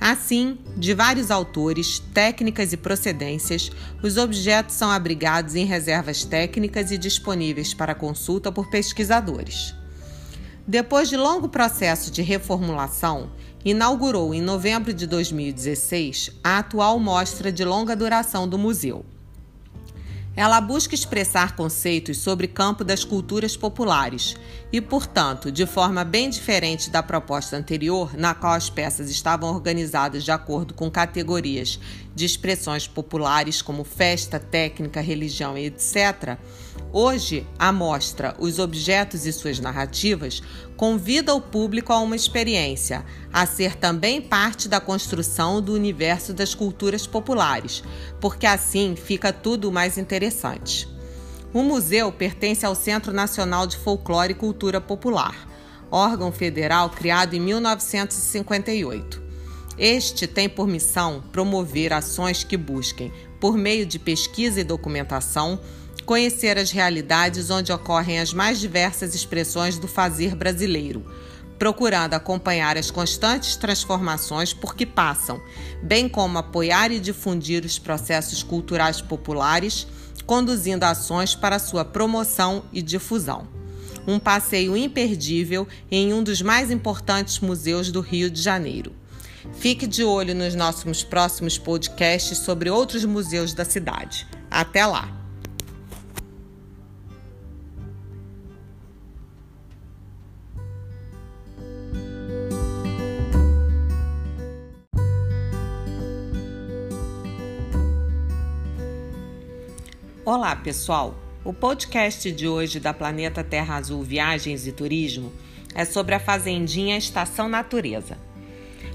Speaker 1: Assim, de vários autores, técnicas e procedências, os objetos são abrigados em reservas técnicas e disponíveis para consulta por pesquisadores. Depois de longo processo de reformulação, inaugurou em novembro de 2016 a atual mostra de longa duração do museu. Ela busca expressar conceitos sobre campo das culturas populares e, portanto, de forma bem diferente da proposta anterior, na qual as peças estavam organizadas de acordo com categorias de expressões populares como festa, técnica, religião e etc. Hoje, a mostra Os Objetos e Suas Narrativas convida o público a uma experiência, a ser também parte da construção do universo das culturas populares, porque assim fica tudo mais interessante. O museu pertence ao Centro Nacional de Folclore e Cultura Popular, órgão federal criado em 1958. Este tem por missão promover ações que busquem, por meio de pesquisa e documentação, conhecer as realidades onde ocorrem as mais diversas expressões do fazer brasileiro, procurando acompanhar as constantes transformações por que passam, bem como apoiar e difundir os processos culturais populares, conduzindo ações para sua promoção e difusão. Um passeio imperdível em um dos mais importantes museus do Rio de Janeiro. Fique de olho nos nossos próximos podcasts sobre outros museus da cidade. Até lá! Olá, pessoal! O podcast de hoje da Planeta Terra Azul Viagens e Turismo é sobre a Fazendinha Estação Natureza.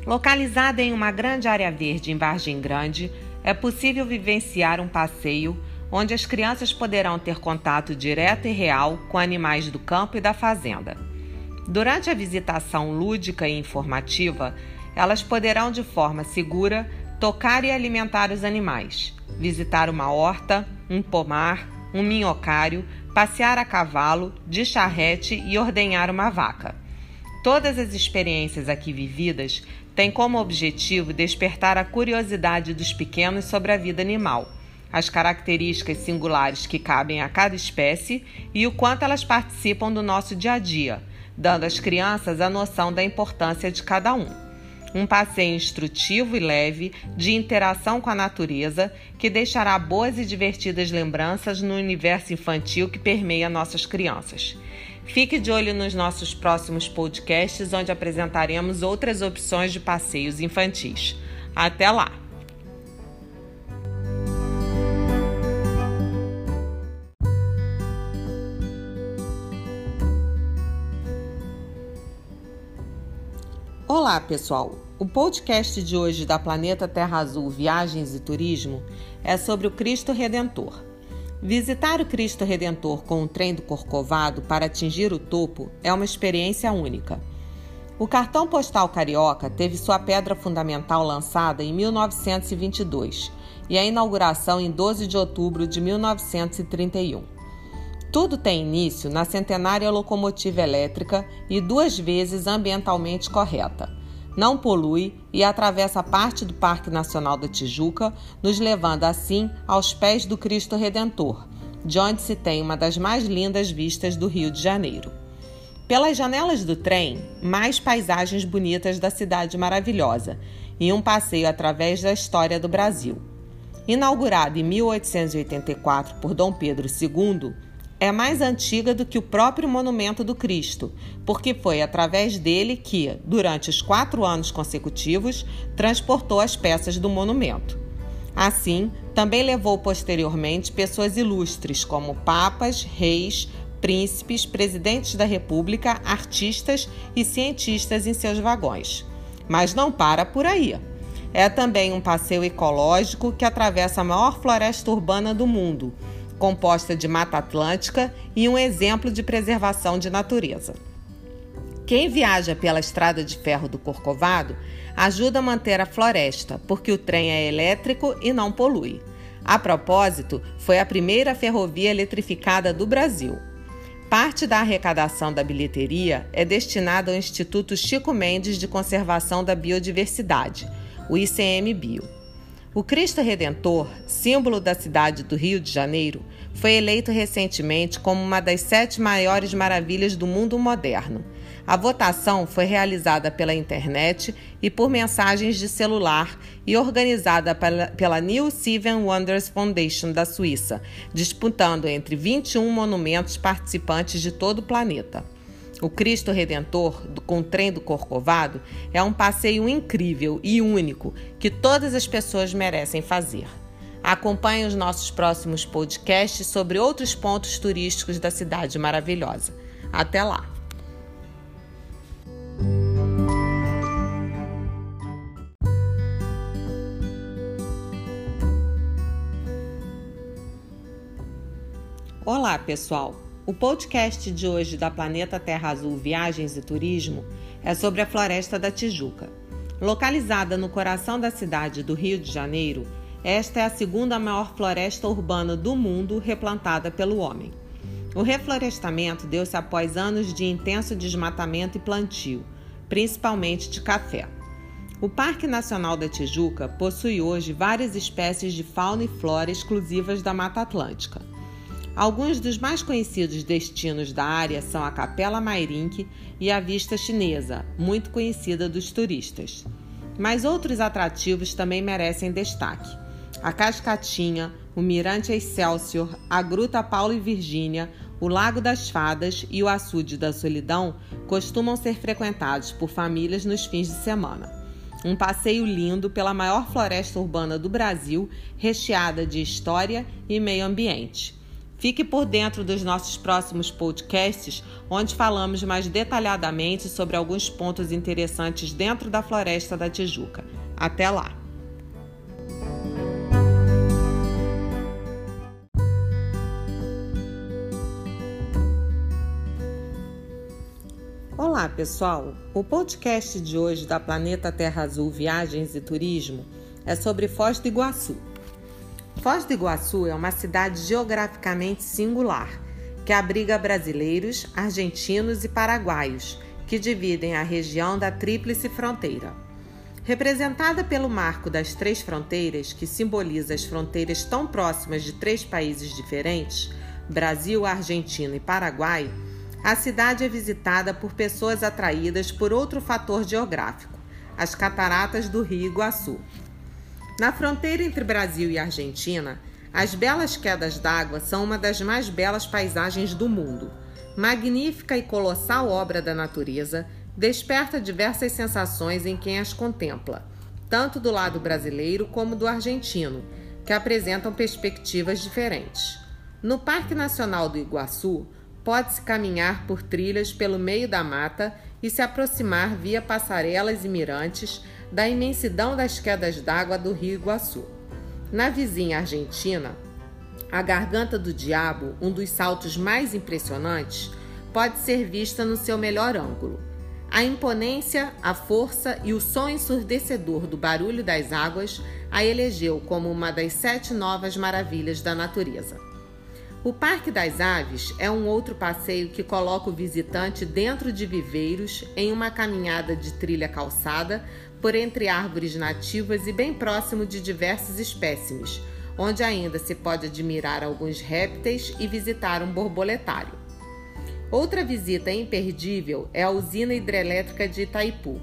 Speaker 1: Localizada em uma grande área verde em Vargem Grande, é possível vivenciar um passeio onde as crianças poderão ter contato direto e real com animais do campo e da fazenda. Durante a visitação lúdica e informativa, elas poderão, de forma segura, tocar e alimentar os animais visitar uma horta, um pomar, um minhocário, passear a cavalo, de charrete e ordenhar uma vaca. Todas as experiências aqui vividas têm como objetivo despertar a curiosidade dos pequenos sobre a vida animal, as características singulares que cabem a cada espécie e o quanto elas participam do nosso dia a dia, dando às crianças a noção da importância de cada um. Um passeio instrutivo e leve de interação com a natureza que deixará boas e divertidas lembranças no universo infantil que permeia nossas crianças. Fique de olho nos nossos próximos podcasts, onde apresentaremos outras opções de passeios infantis. Até lá! Olá, pessoal! O podcast de hoje da Planeta Terra Azul Viagens e Turismo é sobre o Cristo Redentor. Visitar o Cristo Redentor com o trem do Corcovado para atingir o topo é uma experiência única. O cartão postal carioca teve sua pedra fundamental lançada em 1922 e a inauguração em 12 de outubro de 1931. Tudo tem início na centenária locomotiva elétrica e duas vezes ambientalmente correta não polui e atravessa parte do Parque Nacional da Tijuca, nos levando assim aos pés do Cristo Redentor, de onde se tem uma das mais lindas vistas do Rio de Janeiro. Pelas janelas do trem, mais paisagens bonitas da cidade maravilhosa e um passeio através da história do Brasil. Inaugurado em 1884 por Dom Pedro II, é mais antiga do que o próprio monumento do Cristo, porque foi através dele que, durante os quatro anos consecutivos, transportou as peças do monumento. Assim, também levou posteriormente pessoas ilustres como papas, reis, príncipes, presidentes da República, artistas e cientistas em seus vagões. Mas não para por aí. É também um passeio ecológico que atravessa a maior floresta urbana do mundo composta de Mata Atlântica e um exemplo de preservação de natureza. Quem viaja pela estrada de ferro do Corcovado ajuda a manter a floresta, porque o trem é elétrico e não polui. A propósito, foi a primeira ferrovia eletrificada do Brasil. Parte da arrecadação da bilheteria é destinada ao Instituto Chico Mendes de Conservação da Biodiversidade, o ICMBio. O Cristo Redentor, símbolo da cidade do Rio de Janeiro, foi eleito recentemente como uma das sete maiores maravilhas do mundo moderno. A votação foi realizada pela internet e por mensagens de celular e organizada pela New Seven Wonders Foundation da Suíça, disputando entre 21 monumentos participantes de todo o planeta. O Cristo Redentor, com o trem do Corcovado, é um passeio incrível e único que todas as pessoas merecem fazer. Acompanhe os nossos próximos podcasts sobre outros pontos turísticos da cidade maravilhosa. Até lá! Olá, pessoal! O podcast de hoje da Planeta Terra Azul Viagens e Turismo é sobre a Floresta da Tijuca. Localizada no coração da cidade do Rio de Janeiro, esta é a segunda maior floresta urbana do mundo replantada pelo homem. O reflorestamento deu-se após anos de intenso desmatamento e plantio, principalmente de café. O Parque Nacional da Tijuca possui hoje várias espécies de fauna e flora exclusivas da Mata Atlântica. Alguns dos mais conhecidos destinos da área são a Capela Mairinque e a Vista Chinesa, muito conhecida dos turistas. Mas outros atrativos também merecem destaque. A Cascatinha, o Mirante Excelsior, a Gruta Paulo e Virgínia, o Lago das Fadas e o Açude da Solidão costumam ser frequentados por famílias nos fins de semana. Um passeio lindo pela maior floresta urbana do Brasil, recheada de história e meio ambiente. Fique por dentro dos nossos próximos podcasts, onde falamos mais detalhadamente sobre alguns pontos interessantes dentro da Floresta da Tijuca. Até lá! Olá, pessoal! O podcast de hoje da Planeta Terra Azul Viagens e Turismo é sobre Foz do Iguaçu. Foz do Iguaçu é uma cidade geograficamente singular, que abriga brasileiros, argentinos e paraguaios, que dividem a região da Tríplice Fronteira. Representada pelo marco das três fronteiras, que simboliza as fronteiras tão próximas de três países diferentes, Brasil, Argentina e Paraguai, a cidade é visitada por pessoas atraídas por outro fator geográfico, as cataratas do Rio Iguaçu. Na fronteira entre Brasil e Argentina, as belas quedas d'água são uma das mais belas paisagens do mundo. Magnífica e colossal obra da natureza, desperta diversas sensações em quem as contempla, tanto do lado brasileiro como do argentino, que apresentam perspectivas diferentes. No Parque Nacional do Iguaçu, pode-se caminhar por trilhas pelo meio da mata e se aproximar via passarelas e mirantes da imensidão das quedas d'água do Rio Iguaçu. Na vizinha Argentina, a Garganta do Diabo, um dos saltos mais impressionantes, pode ser vista no seu melhor ângulo. A imponência, a força e o som ensurdecedor do barulho das águas a elegeu como uma das sete novas maravilhas da natureza. O Parque das Aves é um outro passeio que coloca o visitante dentro de viveiros em uma caminhada de trilha calçada por entre árvores nativas e bem próximo de diversos espécimes, onde ainda se pode admirar alguns répteis e visitar um borboletário. Outra visita imperdível é a usina hidrelétrica de Itaipu.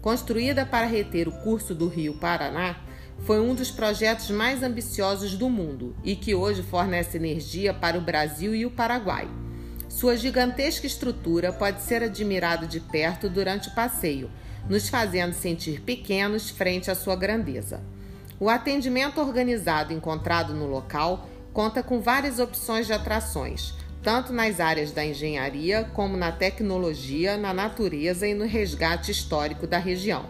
Speaker 1: Construída para reter o curso do rio Paraná, foi um dos projetos mais ambiciosos do mundo e que hoje fornece energia para o Brasil e o Paraguai. Sua gigantesca estrutura pode ser admirado de perto durante o passeio, nos fazendo sentir pequenos frente à sua grandeza. O atendimento organizado encontrado no local conta com várias opções de atrações, tanto nas áreas da engenharia como na tecnologia, na natureza e no resgate histórico da região.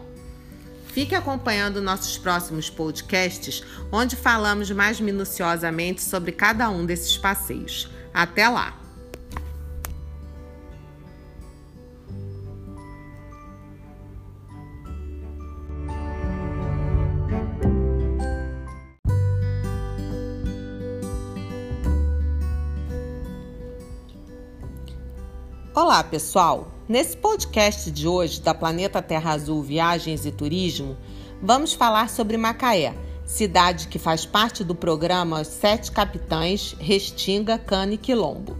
Speaker 1: Fique acompanhando nossos próximos podcasts, onde falamos mais minuciosamente sobre cada um desses passeios. Até lá! Olá, pessoal! Nesse podcast de hoje da Planeta Terra Azul Viagens e Turismo, vamos falar sobre Macaé, cidade que faz parte do programa Sete Capitães Restinga, Cana e Quilombo.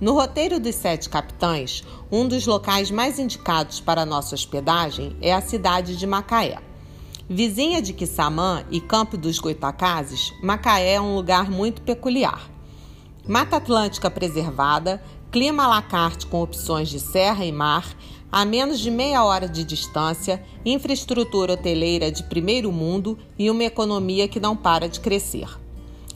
Speaker 1: No roteiro dos Sete Capitães, um dos locais mais indicados para nossa hospedagem é a cidade de Macaé. Vizinha de Quissamã e Campo dos Goitacazes, Macaé é um lugar muito peculiar. Mata Atlântica preservada, clima à la carte com opções de serra e mar, a menos de meia hora de distância, infraestrutura hoteleira de primeiro mundo e uma economia que não para de crescer.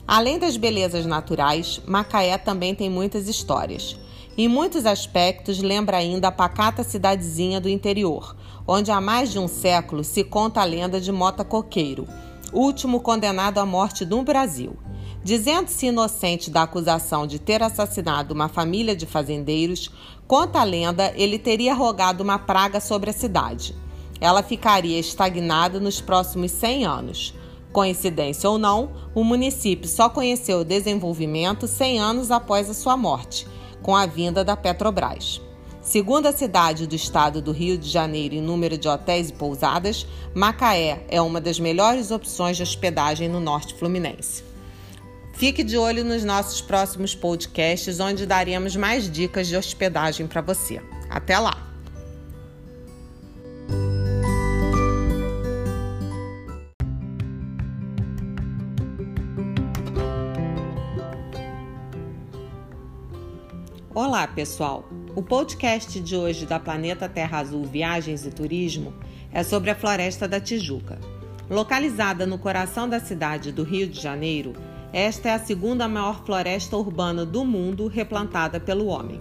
Speaker 1: Além das belezas naturais, Macaé também tem muitas histórias. Em muitos aspectos, lembra ainda a pacata cidadezinha do interior, onde há mais de um século se conta a lenda de Mota Coqueiro, último condenado à morte no Brasil. Dizendo-se inocente da acusação de ter assassinado uma família de fazendeiros, conta a lenda ele teria rogado uma praga sobre a cidade. Ela ficaria estagnada nos próximos 100 anos. Coincidência ou não, o município só conheceu o desenvolvimento 100 anos após a sua morte, com a vinda da Petrobras. Segundo a cidade do estado do Rio de Janeiro em número de hotéis e pousadas, Macaé é uma das melhores opções de hospedagem no norte fluminense. Fique de olho nos nossos próximos podcasts, onde daremos mais dicas de hospedagem para você. Até lá! Olá, pessoal! O podcast de hoje da Planeta Terra Azul Viagens e Turismo é sobre a Floresta da Tijuca. Localizada no coração da cidade do Rio de Janeiro, esta é a segunda maior floresta urbana do mundo replantada pelo homem.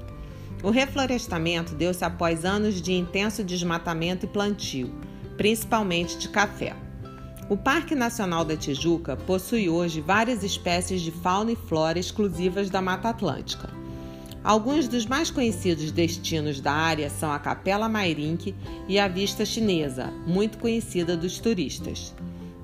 Speaker 1: O reflorestamento deu-se após anos de intenso desmatamento e plantio, principalmente de café. O Parque Nacional da Tijuca possui hoje várias espécies de fauna e flora exclusivas da Mata Atlântica. Alguns dos mais conhecidos destinos da área são a Capela Mairinque e a Vista Chinesa, muito conhecida dos turistas.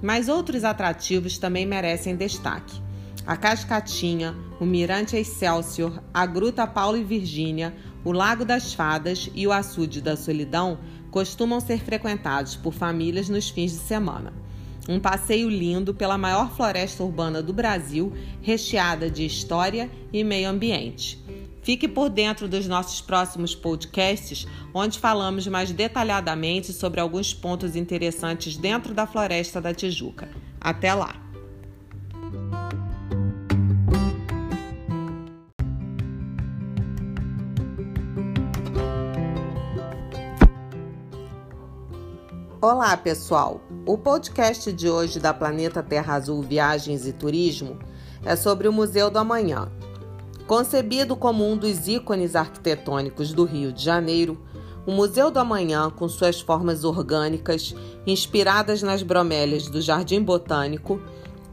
Speaker 1: Mas outros atrativos também merecem destaque A Cascatinha, o Mirante Excelsior, a Gruta Paulo e Virgínia, o Lago das Fadas e o Açude da Solidão costumam ser frequentados por famílias nos fins de semana. Um passeio lindo pela maior floresta urbana do Brasil, recheada de história e meio ambiente. Fique por dentro dos nossos próximos podcasts, onde falamos mais detalhadamente sobre alguns pontos interessantes dentro da Floresta da Tijuca. Até lá! Olá, pessoal! O podcast de hoje da Planeta Terra Azul Viagens e Turismo é sobre o Museu do Amanhã. Concebido como um dos ícones arquitetônicos do Rio de Janeiro, o Museu do Amanhã, com suas formas orgânicas, inspiradas nas bromélias do Jardim Botânico,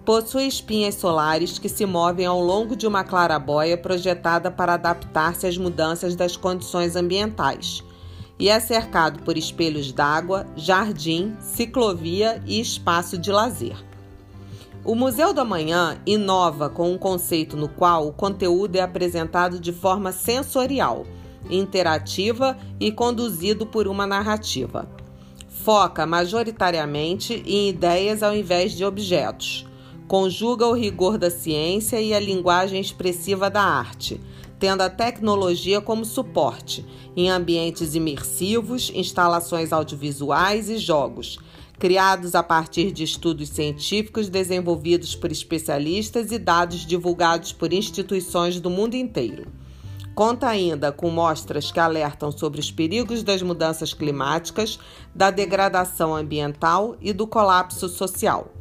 Speaker 1: possui espinhas solares que se movem ao longo de uma clarabóia projetada para adaptar-se às mudanças das condições ambientais e é cercado por espelhos d'água, jardim, ciclovia e espaço de lazer. O Museu do Amanhã inova com um conceito no qual o conteúdo é apresentado de forma sensorial, interativa e conduzido por uma narrativa. Foca majoritariamente em ideias ao invés de objetos. Conjuga o rigor da ciência e a linguagem expressiva da arte tendo a tecnologia como suporte em ambientes imersivos, instalações audiovisuais e jogos, criados a partir de estudos científicos desenvolvidos por especialistas e dados divulgados por instituições do mundo inteiro. Conta ainda com mostras que alertam sobre os perigos das mudanças climáticas, da degradação ambiental e do colapso social.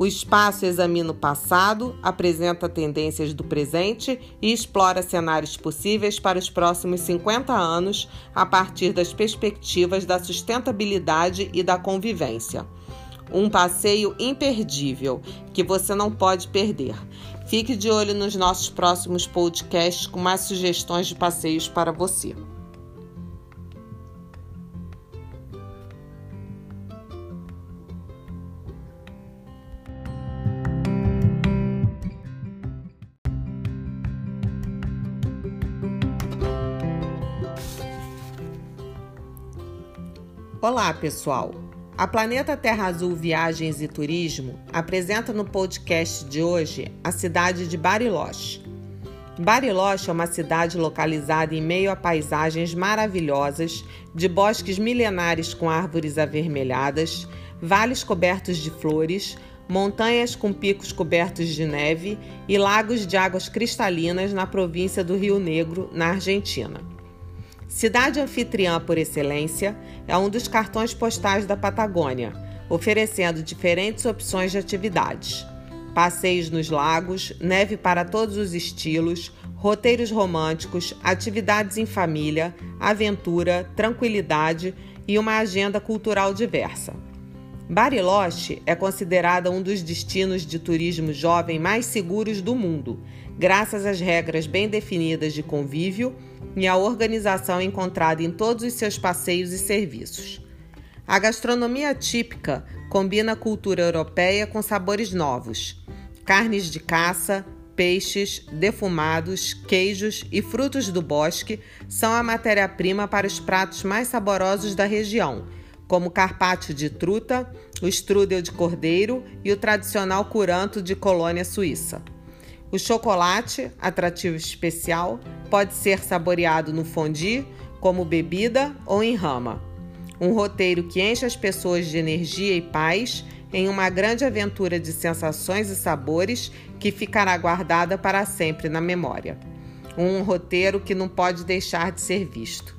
Speaker 1: O espaço examina o passado, apresenta tendências do presente e explora cenários possíveis para os próximos 50 anos a partir das perspectivas da sustentabilidade e da convivência. Um passeio imperdível que você não pode perder. Fique de olho nos nossos próximos podcasts com mais sugestões de passeios para você. Olá, pessoal! A Planeta Terra Azul Viagens e Turismo apresenta no podcast de hoje a cidade de Bariloche. Bariloche é uma cidade localizada em meio a paisagens maravilhosas de bosques milenares com árvores avermelhadas, vales cobertos de flores, montanhas com picos cobertos de neve e lagos de águas cristalinas na província do Rio Negro, na Argentina. Cidade anfitriã por excelência, é um dos cartões postais da Patagônia, oferecendo diferentes opções de atividades. Passeios nos lagos, neve para todos os estilos, roteiros românticos, atividades em família, aventura, tranquilidade e uma agenda cultural diversa. Bariloche é considerada um dos destinos de turismo jovem mais seguros do mundo, graças às regras bem definidas de convívio e à organização encontrada em todos os seus passeios e serviços. A gastronomia típica combina a cultura europeia com sabores novos. Carnes de caça, peixes, defumados, queijos e frutos do bosque são a matéria-prima para os pratos mais saborosos da região como carpaccio de truta, o strudel de cordeiro e o tradicional curanto de colônia suíça. O chocolate, atrativo especial, pode ser saboreado no fondue, como bebida ou em rama. Um roteiro que enche as pessoas de energia e paz em uma grande aventura de sensações e sabores que ficará guardada para sempre na memória. Um roteiro que não pode deixar de ser visto.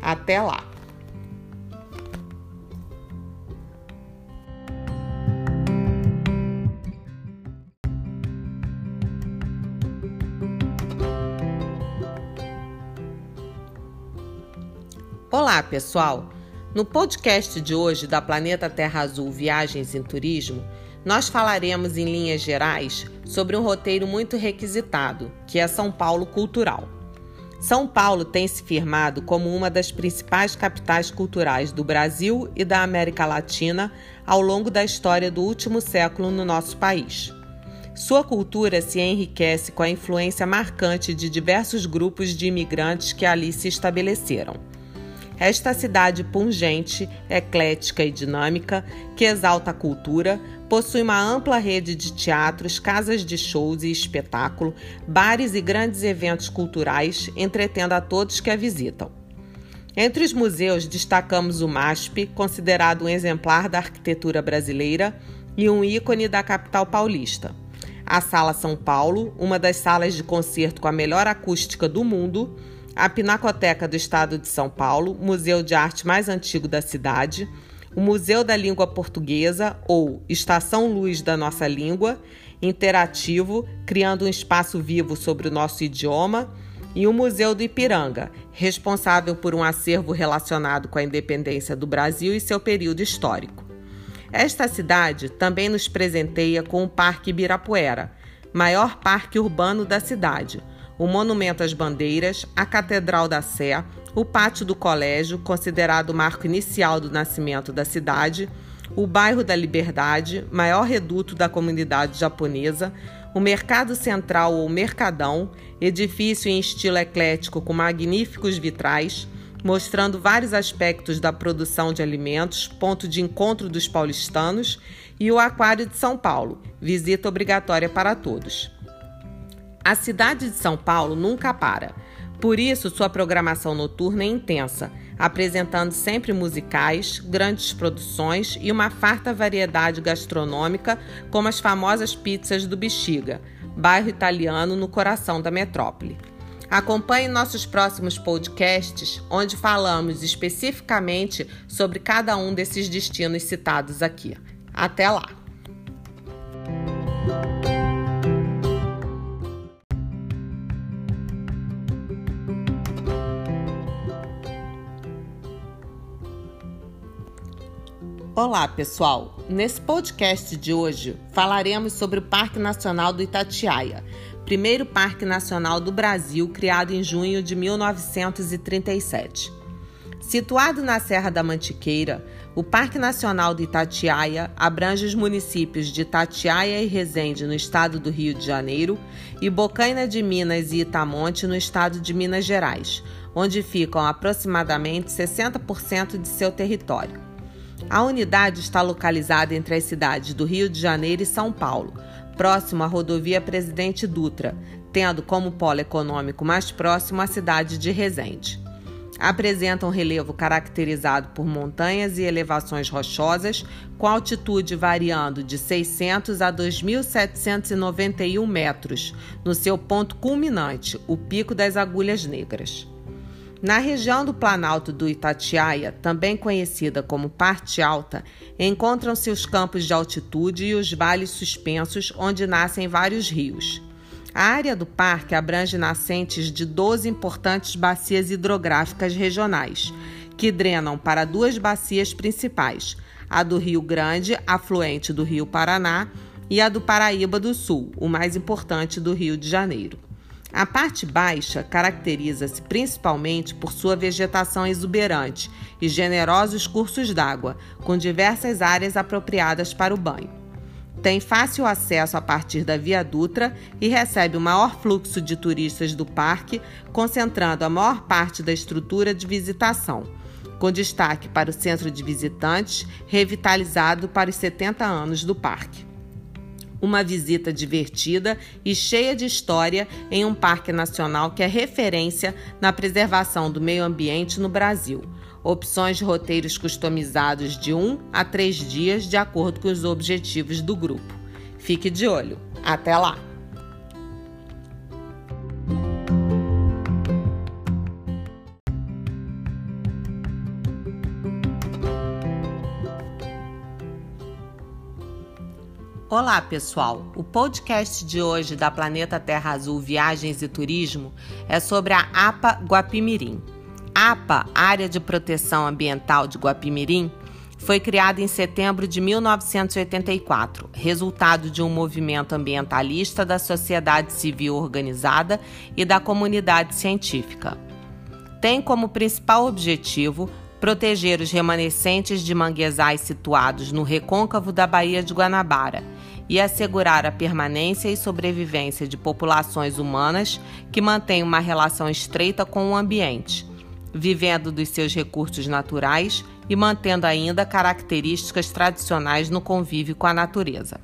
Speaker 1: Até lá! Olá, pessoal! No podcast de hoje da Planeta Terra Azul Viagens em Turismo, nós falaremos em linhas gerais sobre um roteiro muito requisitado, que é São Paulo Cultural. São Paulo tem se firmado como uma das principais capitais culturais do Brasil e da América Latina ao longo da história do último século no nosso país. Sua cultura se enriquece com a influência marcante de diversos grupos de imigrantes que ali se estabeleceram. Esta cidade pungente, eclética e dinâmica, que exalta a cultura, possui uma ampla rede de teatros, casas de shows e espetáculo, bares e grandes eventos culturais, entretendo a todos que a visitam. Entre os museus destacamos o MASP, considerado um exemplar da arquitetura brasileira e um ícone da capital paulista. A Sala São Paulo, uma das salas de concerto com a melhor acústica do mundo, a Pinacoteca do Estado de São Paulo, museu de arte mais antigo da cidade, o Museu da Língua Portuguesa, ou Estação Luz da Nossa Língua, interativo, criando um espaço vivo sobre o nosso idioma e o Museu do Ipiranga, responsável por um acervo relacionado com a independência do Brasil e seu período histórico. Esta cidade também nos presenteia com o Parque Ibirapuera, maior parque urbano da cidade, o Monumento às Bandeiras, a Catedral da Sé, o Pátio do Colégio, considerado o marco inicial do nascimento da cidade, o Bairro da Liberdade, maior reduto da comunidade japonesa, o Mercado Central ou Mercadão, edifício em estilo eclético com magníficos vitrais, mostrando vários aspectos da produção de alimentos, ponto de encontro dos paulistanos, e o Aquário de São Paulo, visita obrigatória para todos. A cidade de São Paulo nunca para. Por isso, sua programação noturna é intensa, apresentando sempre musicais, grandes produções e uma farta variedade gastronômica, como as famosas pizzas do Bexiga, bairro italiano no coração da metrópole. Acompanhe nossos próximos podcasts, onde falamos especificamente sobre cada um desses destinos citados aqui. Até lá! Olá, pessoal! Nesse podcast de hoje falaremos sobre o Parque Nacional do Itatiaia, primeiro parque nacional do Brasil criado em junho de 1937. Situado na Serra da Mantiqueira, o Parque Nacional do Itatiaia abrange os municípios de Itatiaia e Resende, no estado do Rio de Janeiro, e Bocaina de Minas e Itamonte, no estado de Minas Gerais, onde ficam aproximadamente 60% de seu território. A unidade está localizada entre as cidades do Rio de Janeiro e São Paulo, próximo à rodovia Presidente Dutra, tendo como polo econômico mais próximo a cidade de Resende. Apresenta um relevo caracterizado por montanhas e elevações rochosas, com altitude variando de 600 a 2.791 metros, no seu ponto culminante, o Pico das Agulhas Negras. Na região do Planalto do Itatiaia, também conhecida como Parte Alta, encontram-se os campos de altitude e os vales suspensos, onde nascem vários rios. A área do parque abrange nascentes de 12 importantes bacias hidrográficas regionais, que drenam para duas bacias principais: a do Rio Grande, afluente do Rio Paraná, e a do Paraíba do Sul, o mais importante do Rio de Janeiro. A parte baixa caracteriza-se principalmente por sua vegetação exuberante e generosos cursos d'água, com diversas áreas apropriadas para o banho. Tem fácil acesso a partir da Via Dutra e recebe o maior fluxo de turistas do parque, concentrando a maior parte da estrutura de visitação, com destaque para o centro de visitantes, revitalizado para os 70 anos do parque uma visita divertida e cheia de história em um parque nacional que é referência na preservação do meio ambiente no Brasil. Opções de roteiros customizados de um a três dias de acordo com os objetivos do grupo. Fique de olho. Até lá! Olá, pessoal! O podcast de hoje da Planeta Terra Azul Viagens e Turismo é sobre a APA Guapimirim. APA, Área de Proteção Ambiental de Guapimirim, foi criada em setembro de 1984, resultado de um movimento ambientalista da sociedade civil organizada e da comunidade científica. Tem como principal objetivo proteger os remanescentes de manguezais situados no recôncavo da Baía de Guanabara e assegurar a permanência e sobrevivência de populações humanas que mantêm uma relação estreita com o ambiente, vivendo dos seus recursos naturais e mantendo ainda características tradicionais no convívio com a natureza.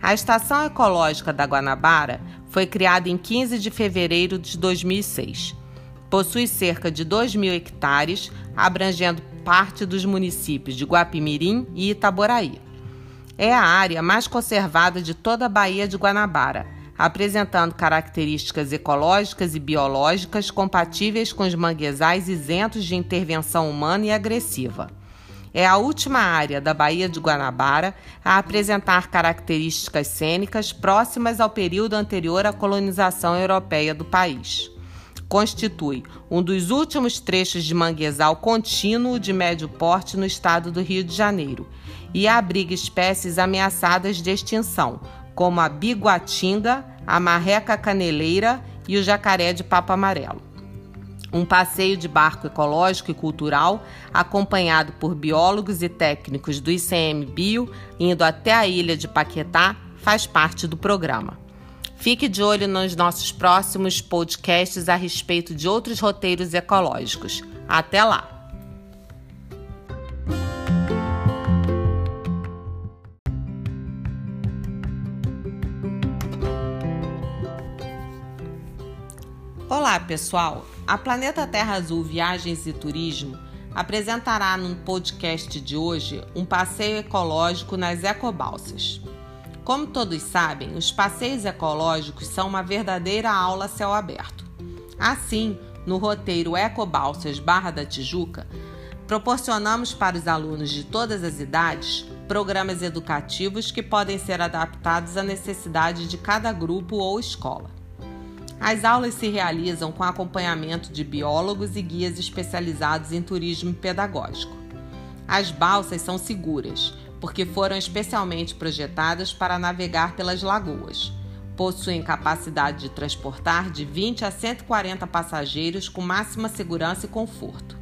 Speaker 1: A Estação Ecológica da Guanabara foi criada em 15 de fevereiro de 2006. Possui cerca de 2 mil hectares, abrangendo parte dos municípios de Guapimirim e Itaboraí. É a área mais conservada de toda a Baía de Guanabara, apresentando características ecológicas e biológicas compatíveis com os manguezais isentos de intervenção humana e agressiva. É a última área da Baía de Guanabara a apresentar características cênicas próximas ao período anterior à colonização europeia do país constitui um dos últimos trechos de manguezal contínuo de médio porte no estado do Rio de Janeiro e abriga espécies ameaçadas de extinção, como a biguatinga, a marreca caneleira e o jacaré de papo amarelo. Um passeio de barco ecológico e cultural, acompanhado por biólogos e técnicos do ICM Bio, indo até a ilha de Paquetá, faz parte do programa. Fique de olho nos nossos próximos podcasts a respeito de outros roteiros ecológicos. Até lá! Olá, pessoal! A Planeta Terra Azul Viagens e Turismo apresentará no podcast de hoje um passeio ecológico nas ecobalsas. Como todos sabem, os passeios ecológicos são uma verdadeira aula céu aberto. Assim, no roteiro Ecobalsas Barra da Tijuca, proporcionamos para os alunos de todas as idades programas educativos que podem ser adaptados à necessidade de cada grupo ou escola. As aulas se realizam com acompanhamento de biólogos e guias especializados em turismo pedagógico. As balsas são seguras porque foram especialmente projetadas para navegar pelas lagoas. Possuem capacidade de transportar de 20 a 140 passageiros com máxima segurança e conforto.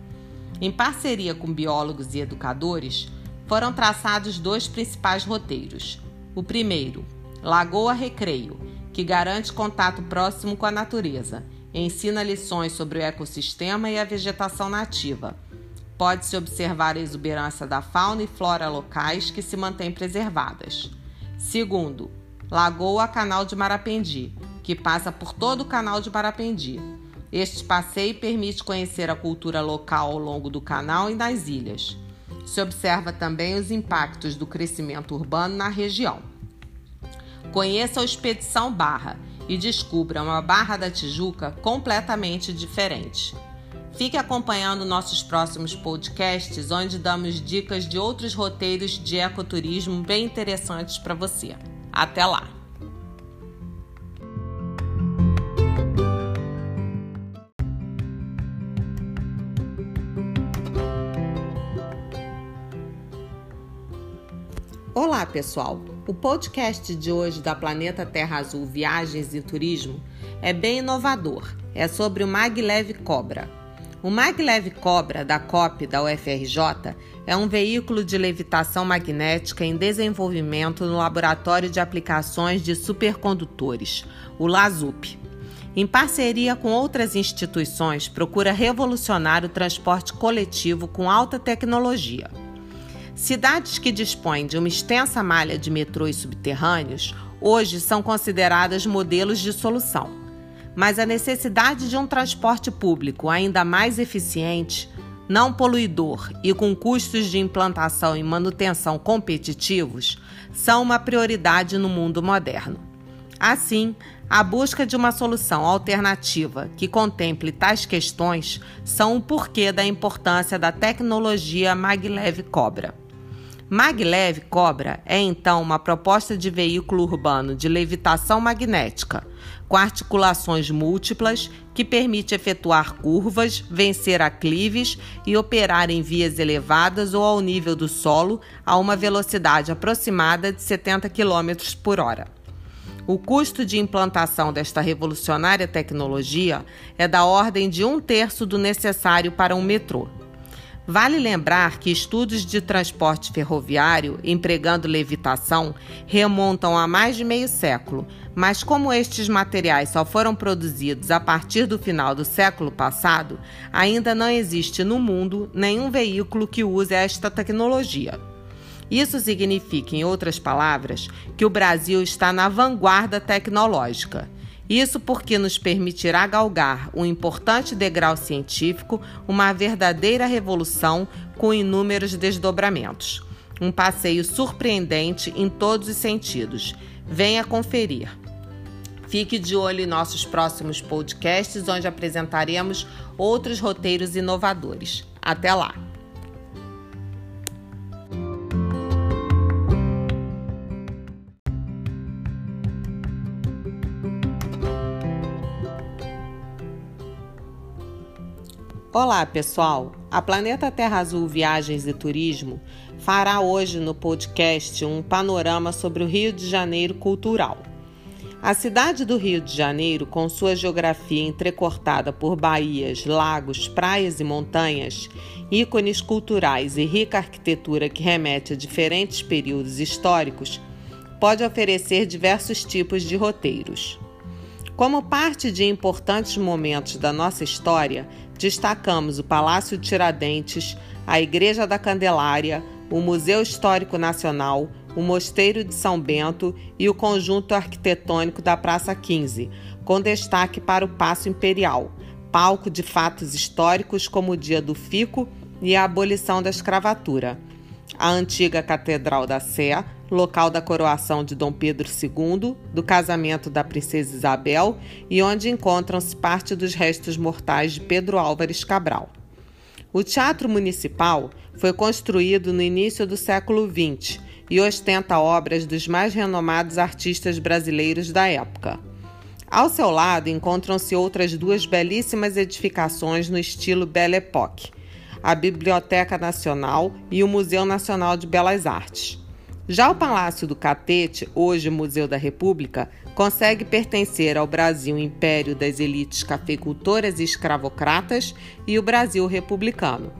Speaker 1: Em parceria com biólogos e educadores, foram traçados dois principais roteiros. O primeiro, Lagoa Recreio, que garante contato próximo com a natureza, ensina lições sobre o ecossistema e a vegetação nativa Pode-se observar a exuberância da fauna e flora locais que se mantêm preservadas. Segundo, Lagoa Canal de Marapendi, que passa por todo o canal de Marapendi. Este passeio permite conhecer a cultura local ao longo do canal e nas ilhas. Se observa também os impactos do crescimento urbano na região. Conheça a Expedição Barra e descubra uma Barra da Tijuca completamente diferente. Fique acompanhando nossos próximos podcasts, onde damos dicas de outros roteiros de ecoturismo bem interessantes para você. Até lá! Olá, pessoal! O podcast de hoje da Planeta Terra Azul Viagens e Turismo é bem inovador. É sobre o Maglev Cobra o maglev Cobra da COP da UFRJ é um veículo de levitação magnética em desenvolvimento no Laboratório de Aplicações de Supercondutores, o LASUP. Em parceria com outras instituições, procura revolucionar o transporte coletivo com alta tecnologia. Cidades que dispõem de uma extensa malha de metrôs subterrâneos hoje são consideradas modelos de solução mas a necessidade de um transporte público ainda mais eficiente, não poluidor e com custos de implantação e manutenção competitivos são uma prioridade no mundo moderno. Assim, a busca de uma solução alternativa que contemple tais questões são o porquê da importância da tecnologia maglev Cobra. Maglev Cobra é então uma proposta de veículo urbano de levitação magnética, com articulações múltiplas que permite efetuar curvas, vencer aclives e operar em vias elevadas ou ao nível do solo a uma velocidade aproximada de 70 km por hora. O custo de implantação desta revolucionária tecnologia é da ordem de um terço do necessário para um metrô. Vale lembrar que estudos de transporte ferroviário empregando levitação remontam a mais de meio século, mas como estes materiais só foram produzidos a partir do final do século passado, ainda não existe no mundo nenhum veículo que use esta tecnologia. Isso significa, em outras palavras, que o Brasil está na vanguarda tecnológica. Isso porque nos permitirá galgar um importante degrau científico, uma verdadeira revolução com inúmeros desdobramentos. Um passeio surpreendente em todos os sentidos. Venha conferir. Fique de olho em nossos próximos podcasts, onde apresentaremos outros roteiros inovadores. Até lá! Olá, pessoal! A Planeta Terra Azul Viagens e Turismo fará hoje no podcast um panorama sobre o Rio de Janeiro cultural. A cidade do Rio de Janeiro, com sua geografia entrecortada por baías, lagos, praias e montanhas, ícones culturais e rica arquitetura que remete a diferentes períodos históricos, pode oferecer diversos tipos de roteiros. Como parte de importantes momentos da nossa história, destacamos o Palácio Tiradentes, a Igreja da Candelária, o Museu Histórico Nacional, o Mosteiro de São Bento e o conjunto arquitetônico da Praça 15, com destaque para o Paço Imperial, palco de fatos históricos como o Dia do Fico e a abolição da escravatura. A antiga Catedral da Sé, local da coroação de Dom Pedro II, do casamento da princesa Isabel e onde encontram-se parte dos restos mortais de Pedro Álvares Cabral. O Teatro Municipal foi construído no início do século XX e ostenta obras dos mais renomados artistas brasileiros da época. Ao seu lado encontram-se outras duas belíssimas edificações no estilo Belle Époque, a Biblioteca Nacional e o Museu Nacional de Belas Artes. Já o Palácio do Catete, hoje Museu da República, consegue pertencer ao Brasil Império das elites cafeicultoras e escravocratas e o Brasil republicano.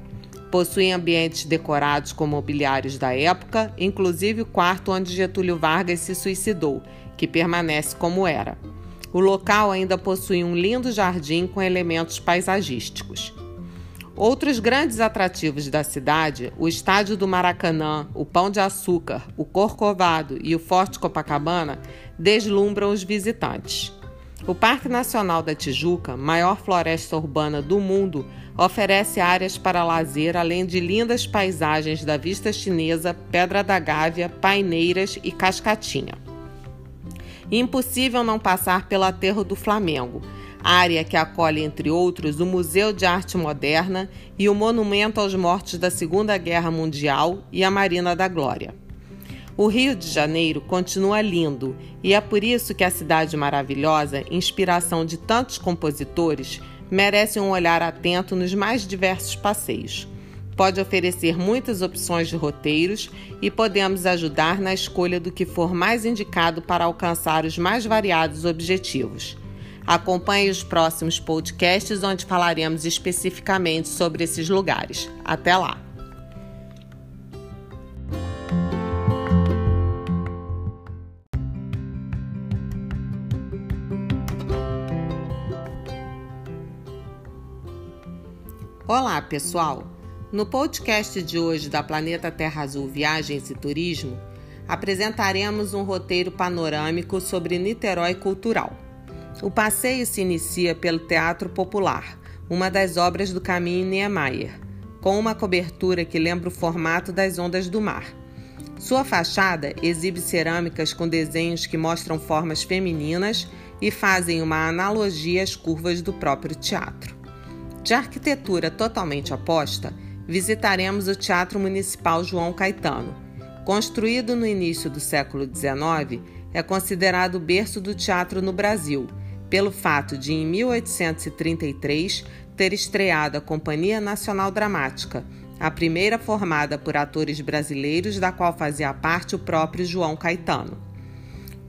Speaker 1: Possui ambientes decorados com mobiliários da época, inclusive o quarto onde Getúlio Vargas se suicidou, que permanece como era. O local ainda possui um lindo jardim com elementos paisagísticos. Outros grandes atrativos da cidade, o estádio do Maracanã, o Pão de Açúcar, o Corcovado e o Forte Copacabana, deslumbram os visitantes. O Parque Nacional da Tijuca, maior floresta urbana do mundo, oferece áreas para lazer além de lindas paisagens da vista chinesa, Pedra da Gávea, Paineiras e Cascatinha. Impossível não passar pelo aterro do Flamengo, área que acolhe, entre outros, o Museu de Arte Moderna e o Monumento aos Mortos da Segunda Guerra Mundial e a Marina da Glória. O Rio de Janeiro continua lindo e é por isso que a cidade maravilhosa, inspiração de tantos compositores, merece um olhar atento nos mais diversos passeios. Pode oferecer muitas opções de roteiros e podemos ajudar na escolha do que for mais indicado para alcançar os mais variados objetivos. Acompanhe os próximos podcasts onde falaremos especificamente sobre esses lugares. Até lá! Olá, pessoal! No podcast de hoje da Planeta Terra Azul Viagens e Turismo, apresentaremos um roteiro panorâmico sobre Niterói Cultural. O passeio se inicia pelo Teatro Popular, uma das obras do caminho Niemeyer, com uma cobertura que lembra o formato das ondas do mar. Sua fachada exibe cerâmicas com desenhos que mostram formas femininas e fazem uma analogia às curvas do próprio teatro. De arquitetura totalmente oposta, visitaremos o Teatro Municipal João Caetano. Construído no início do século XIX, é considerado o berço do teatro no Brasil pelo fato de, em 1833, ter estreado a Companhia Nacional Dramática, a primeira formada por atores brasileiros, da qual fazia parte o próprio João Caetano.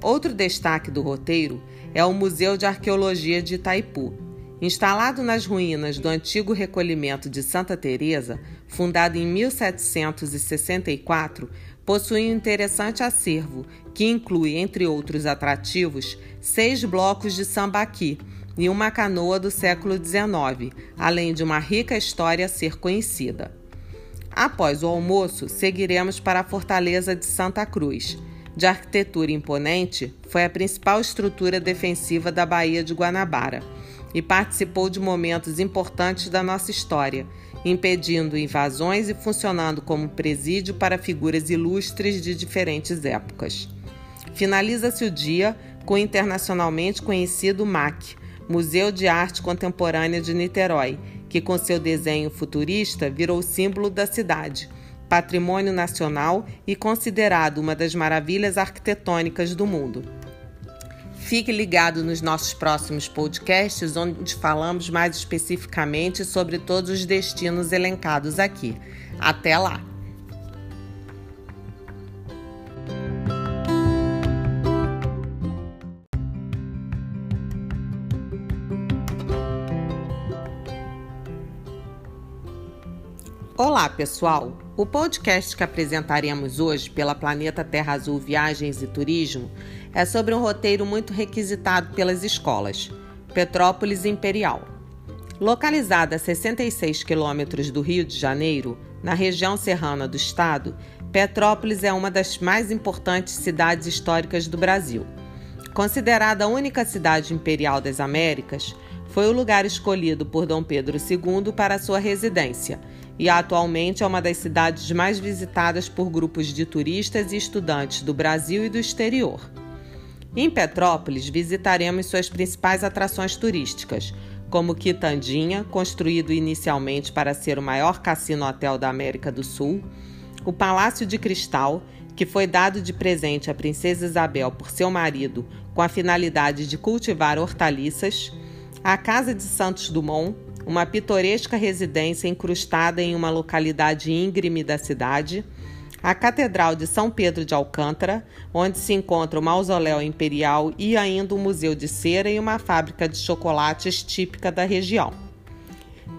Speaker 1: Outro destaque do roteiro é o Museu de Arqueologia de Itaipu. Instalado nas ruínas do antigo recolhimento de Santa Teresa, fundado em 1764, possui um interessante acervo que inclui, entre outros atrativos, seis blocos de sambaqui e uma canoa do século XIX, além de uma rica história a ser conhecida. Após o almoço, seguiremos para a Fortaleza de Santa Cruz. De arquitetura imponente, foi a principal estrutura defensiva da Baía de Guanabara e participou de momentos importantes da nossa história, impedindo invasões e funcionando como presídio para figuras ilustres de diferentes épocas. Finaliza-se o dia com o internacionalmente conhecido MAC, Museu de Arte Contemporânea de Niterói, que com seu desenho futurista virou símbolo da cidade, patrimônio nacional e considerado uma das maravilhas arquitetônicas do mundo. Fique ligado nos nossos próximos podcasts, onde falamos mais especificamente sobre todos os destinos elencados aqui. Até lá! Olá, pessoal! O podcast que apresentaremos hoje pela Planeta Terra Azul Viagens e Turismo é sobre um roteiro muito requisitado pelas escolas, Petrópolis Imperial. Localizada a 66 quilômetros do Rio de Janeiro, na região serrana do estado, Petrópolis é uma das mais importantes cidades históricas do Brasil. Considerada a única cidade imperial das Américas, foi o lugar escolhido por Dom Pedro II para sua residência e atualmente é uma das cidades mais visitadas por grupos de turistas e estudantes do Brasil e do exterior. Em Petrópolis, visitaremos suas principais atrações turísticas, como Quitandinha, construído inicialmente para ser o maior cassino-hotel da América do Sul, o Palácio de Cristal, que foi dado de presente à Princesa Isabel por seu marido com a finalidade de cultivar hortaliças, a Casa de Santos Dumont, uma pitoresca residência incrustada em uma localidade íngreme da cidade, a Catedral de São Pedro de Alcântara, onde se encontra o Mausoléu Imperial e ainda um museu de cera e uma fábrica de chocolates típica da região.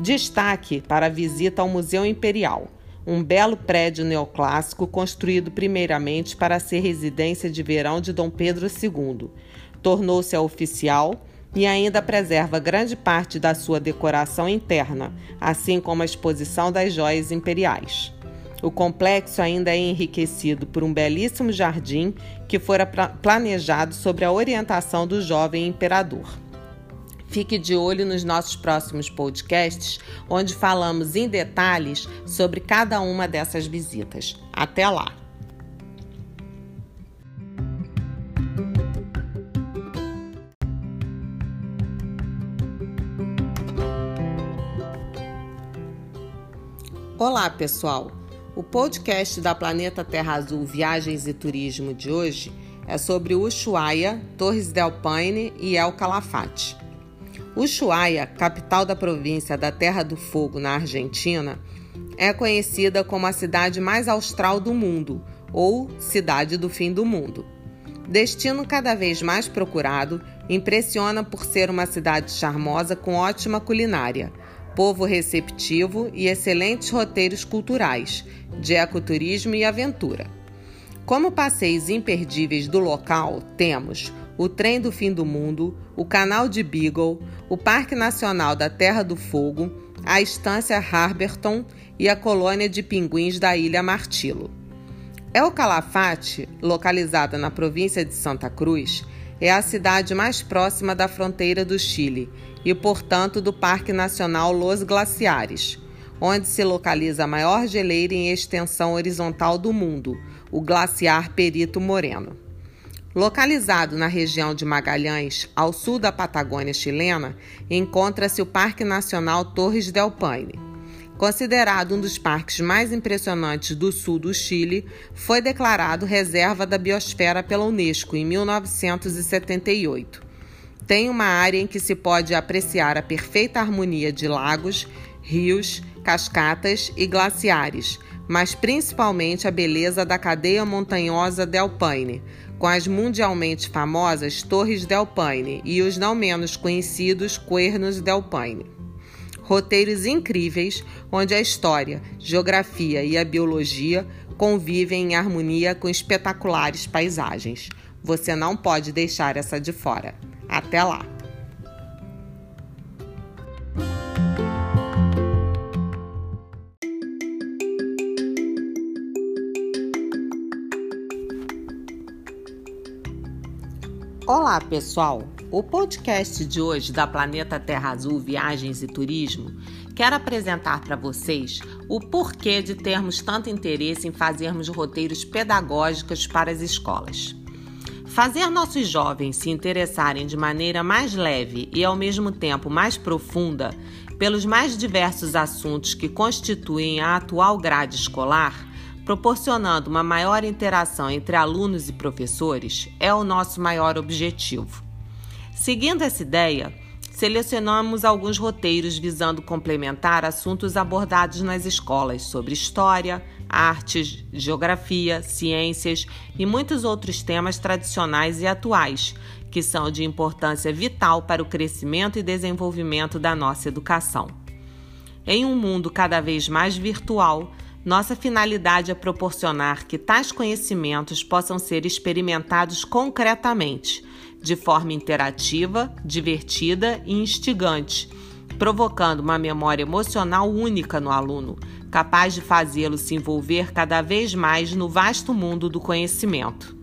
Speaker 1: Destaque para a visita ao Museu Imperial, um belo prédio neoclássico construído primeiramente para ser residência de verão de Dom Pedro II. Tornou-se oficial e ainda preserva grande parte da sua decoração interna, assim como a exposição das joias imperiais. O complexo ainda é enriquecido por um belíssimo jardim que fora planejado sobre a orientação do jovem imperador. Fique de olho nos nossos próximos podcasts, onde falamos em detalhes sobre cada uma dessas visitas. Até lá! Olá, pessoal! O podcast da Planeta Terra Azul Viagens e Turismo de hoje é sobre Ushuaia, Torres del Paine e El Calafate. Ushuaia, capital da província da Terra do Fogo, na Argentina, é conhecida como a cidade mais austral do mundo, ou Cidade do Fim do Mundo. Destino cada vez mais procurado, impressiona por ser uma cidade charmosa com ótima culinária povo receptivo e excelentes roteiros culturais, de ecoturismo e aventura. Como passeios imperdíveis do local, temos o Trem do Fim do Mundo, o Canal de Beagle, o Parque Nacional da Terra do Fogo, a Estância Harberton e a colônia de pinguins da Ilha Martilo. El Calafate, localizada na província de Santa Cruz, é a cidade mais próxima da fronteira do Chile e, portanto, do Parque Nacional Los Glaciares, onde se localiza a maior geleira em extensão horizontal do mundo, o Glaciar Perito Moreno. Localizado na região de Magalhães, ao sul da Patagônia chilena, encontra-se o Parque Nacional Torres del Paine. Considerado um dos parques mais impressionantes do sul do Chile, foi declarado reserva da biosfera pela Unesco em 1978 tem uma área em que se pode apreciar a perfeita harmonia de lagos, rios, cascatas e glaciares, mas principalmente a beleza da cadeia montanhosa Del Paine, com as mundialmente famosas Torres Del Paine e os não menos conhecidos Cuernos Del Paine. Roteiros incríveis onde a história, geografia e a biologia convivem em harmonia com espetaculares paisagens. Você não pode deixar essa de fora. Até lá! Olá, pessoal! O podcast de hoje da Planeta Terra Azul Viagens e Turismo quer apresentar para vocês o porquê de termos tanto interesse em fazermos roteiros pedagógicos para as escolas. Fazer nossos jovens se interessarem de maneira mais leve e ao mesmo tempo mais profunda pelos mais diversos assuntos que constituem a atual grade escolar proporcionando uma maior interação entre alunos e professores, é o nosso maior objetivo. Seguindo essa ideia, selecionamos alguns roteiros visando complementar assuntos abordados nas escolas sobre história, artes, geografia, ciências e muitos outros temas tradicionais e atuais, que são de importância vital para o crescimento e desenvolvimento da nossa educação. Em um mundo cada vez mais virtual, nossa finalidade é proporcionar que tais conhecimentos possam ser experimentados concretamente, de forma interativa, divertida e instigante, provocando uma memória emocional única no aluno, capaz de fazê-lo se envolver cada vez mais no vasto mundo do conhecimento.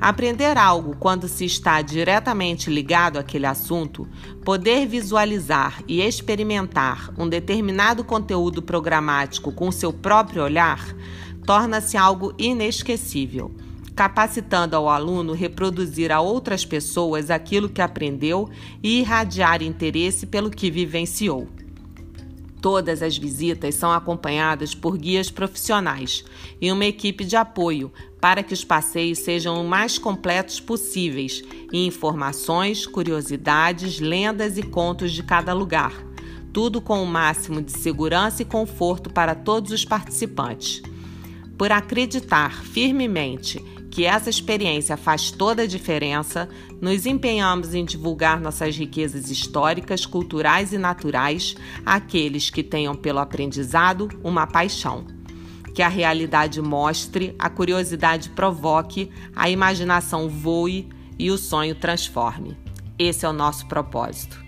Speaker 1: Aprender algo quando se está diretamente ligado àquele assunto, poder visualizar e experimentar um determinado conteúdo programático com seu próprio olhar, torna-se algo inesquecível, capacitando ao aluno reproduzir a outras pessoas aquilo que aprendeu e irradiar interesse pelo que vivenciou. Todas as visitas são acompanhadas por guias profissionais e uma equipe de apoio para que os passeios sejam o mais completos possíveis em informações, curiosidades, lendas e contos de cada lugar. Tudo com o máximo de segurança e conforto para todos os participantes. Por acreditar firmemente que essa experiência faz toda a diferença, nos empenhamos em divulgar nossas riquezas históricas, culturais e naturais àqueles que tenham pelo aprendizado uma paixão. Que a realidade mostre, a curiosidade provoque, a imaginação voe e o sonho transforme. Esse é o nosso propósito.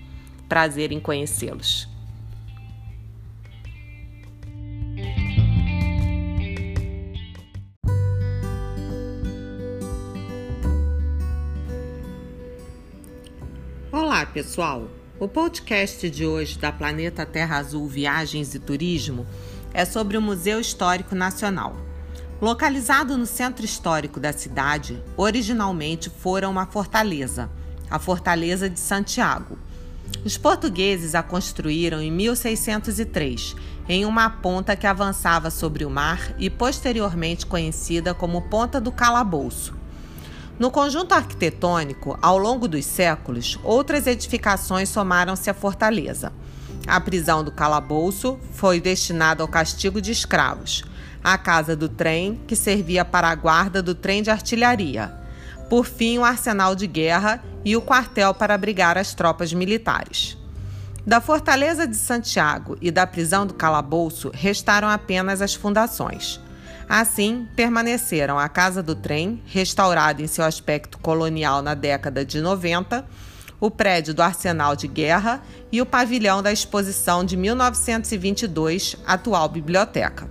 Speaker 1: Prazer em conhecê-los. Olá, pessoal! O podcast de hoje da Planeta Terra Azul Viagens e Turismo é sobre o Museu Histórico Nacional. Localizado no centro histórico da cidade, originalmente fora uma fortaleza, a Fortaleza de Santiago. Os portugueses a construíram em 1603, em uma ponta que avançava sobre o mar e posteriormente conhecida como Ponta do Calabouço. No conjunto arquitetônico, ao longo dos séculos, outras edificações somaram-se à fortaleza. A prisão do calabouço foi destinada ao castigo de escravos. A casa do trem, que servia para a guarda do trem de artilharia. Por fim, o arsenal de guerra e o quartel para abrigar as tropas militares. Da Fortaleza de Santiago e da prisão do calabouço restaram apenas as fundações. Assim, permaneceram a Casa do Trem, restaurada em seu aspecto colonial na década de 90, o prédio do Arsenal de Guerra e o pavilhão da exposição de 1922, atual biblioteca.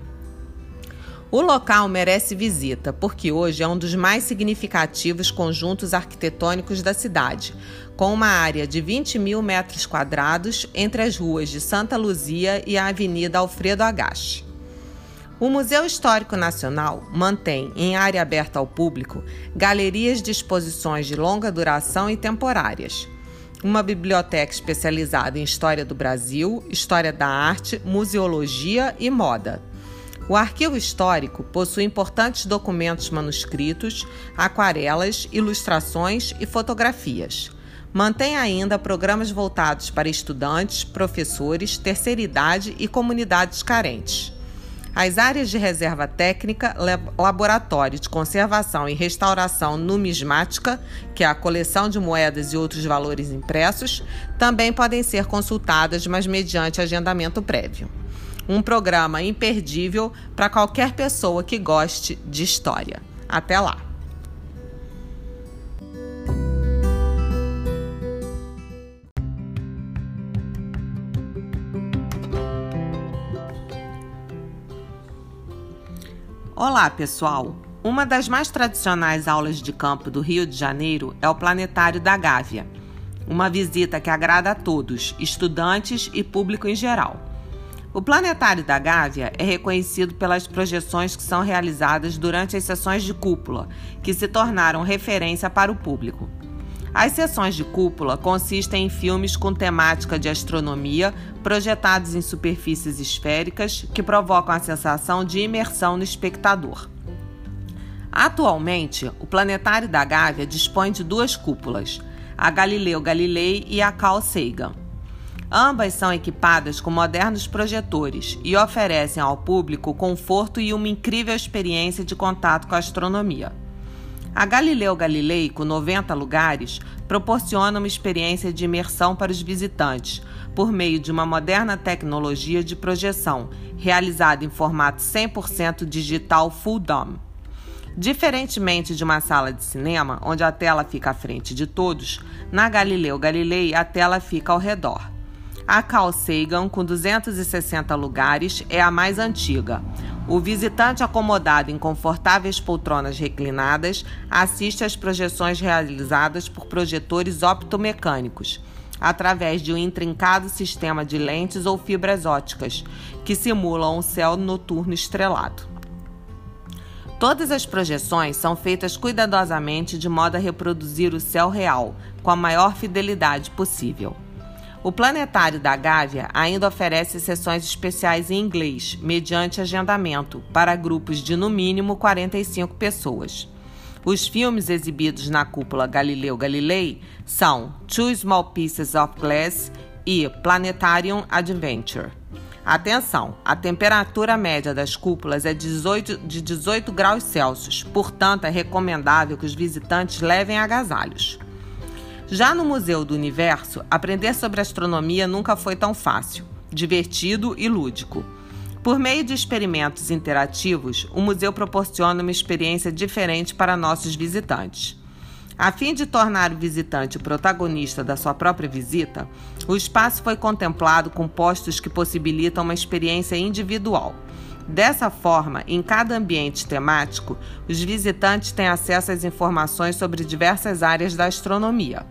Speaker 1: O local merece visita porque hoje é um dos mais significativos conjuntos arquitetônicos da cidade, com uma área de 20 mil metros quadrados entre as ruas de Santa Luzia e a Avenida Alfredo Agache. O Museu Histórico Nacional mantém, em área aberta ao público, galerias de exposições de longa duração e temporárias. Uma biblioteca especializada em História do Brasil, História da Arte, Museologia e Moda. O arquivo histórico possui importantes documentos manuscritos, aquarelas, ilustrações e fotografias. Mantém ainda programas voltados para estudantes, professores, terceira idade e comunidades carentes. As áreas de reserva técnica, laboratório de conservação e restauração numismática, que é a coleção de moedas e outros valores impressos, também podem ser consultadas, mas mediante agendamento prévio. Um programa imperdível para qualquer pessoa que goste de história. Até lá! Olá, pessoal! Uma das mais tradicionais aulas de campo do Rio de Janeiro é o Planetário da Gávea. Uma visita que agrada a todos, estudantes e público em geral. O Planetário da Gávea é reconhecido pelas projeções que são realizadas durante as sessões de cúpula, que se tornaram referência para o público. As sessões de cúpula consistem em filmes com temática de astronomia, projetados em superfícies esféricas, que provocam a sensação de imersão no espectador. Atualmente, o Planetário da Gávea dispõe de duas cúpulas, a Galileu Galilei e a Carl Sagan. Ambas são equipadas com modernos projetores e oferecem ao público conforto e uma incrível experiência de contato com a astronomia. A Galileu Galilei, com 90 lugares, proporciona uma experiência de imersão para os visitantes, por meio de uma moderna tecnologia de projeção, realizada em formato 100% digital Full Dome. Diferentemente de uma sala de cinema, onde a tela fica à frente de todos, na Galileu Galilei a tela fica ao redor. A Carl Sagan, com 260 lugares, é a mais antiga. O visitante acomodado em confortáveis poltronas reclinadas assiste às projeções realizadas por projetores optomecânicos, através de um intrincado sistema de lentes ou fibras óticas, que simulam um céu noturno estrelado. Todas as projeções são feitas cuidadosamente de modo a reproduzir o céu real, com a maior fidelidade possível. O Planetário da Gávea ainda oferece sessões especiais em inglês, mediante agendamento, para grupos de no mínimo 45 pessoas. Os filmes exibidos na cúpula Galileu Galilei são Two Small Pieces of Glass e Planetarium Adventure. Atenção, a temperatura média das cúpulas é 18, de 18 graus Celsius, portanto é recomendável que os visitantes levem agasalhos. Já no Museu do Universo, aprender sobre astronomia nunca foi tão fácil, divertido e lúdico. Por meio de experimentos interativos, o museu proporciona uma experiência diferente para nossos visitantes. A fim de tornar o visitante o protagonista da sua própria visita, o espaço foi contemplado com postos que possibilitam uma experiência individual. Dessa forma, em cada ambiente temático, os visitantes têm acesso às informações sobre diversas áreas da astronomia.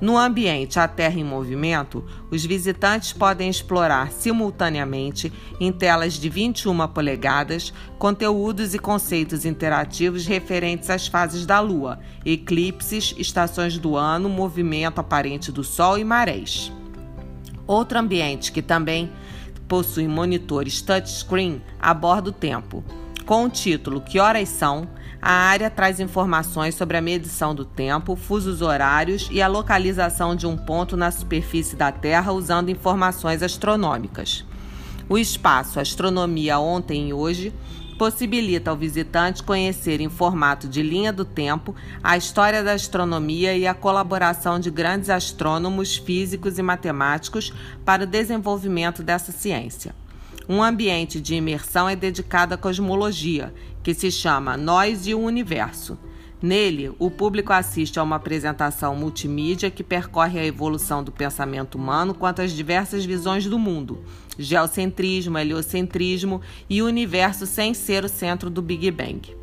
Speaker 1: No ambiente A Terra em Movimento, os visitantes podem explorar simultaneamente, em telas de 21 polegadas, conteúdos e conceitos interativos referentes às fases da Lua, eclipses, estações do ano, movimento aparente do Sol e marés. Outro ambiente que também possui monitores touchscreen aborda o tempo, com o título Que Horas São? A área traz informações sobre a medição do tempo, fusos horários e a localização de um ponto na superfície da Terra usando informações astronômicas. O espaço Astronomia Ontem e Hoje possibilita ao visitante conhecer em formato de linha do tempo a história da astronomia e a colaboração de grandes astrônomos, físicos e matemáticos para o desenvolvimento dessa ciência. Um ambiente de imersão é dedicado à cosmologia, que se chama Nós e o Universo. Nele, o público assiste a uma apresentação multimídia que percorre a evolução do pensamento humano quanto às diversas visões do mundo, geocentrismo, heliocentrismo e o universo sem ser o centro do Big Bang.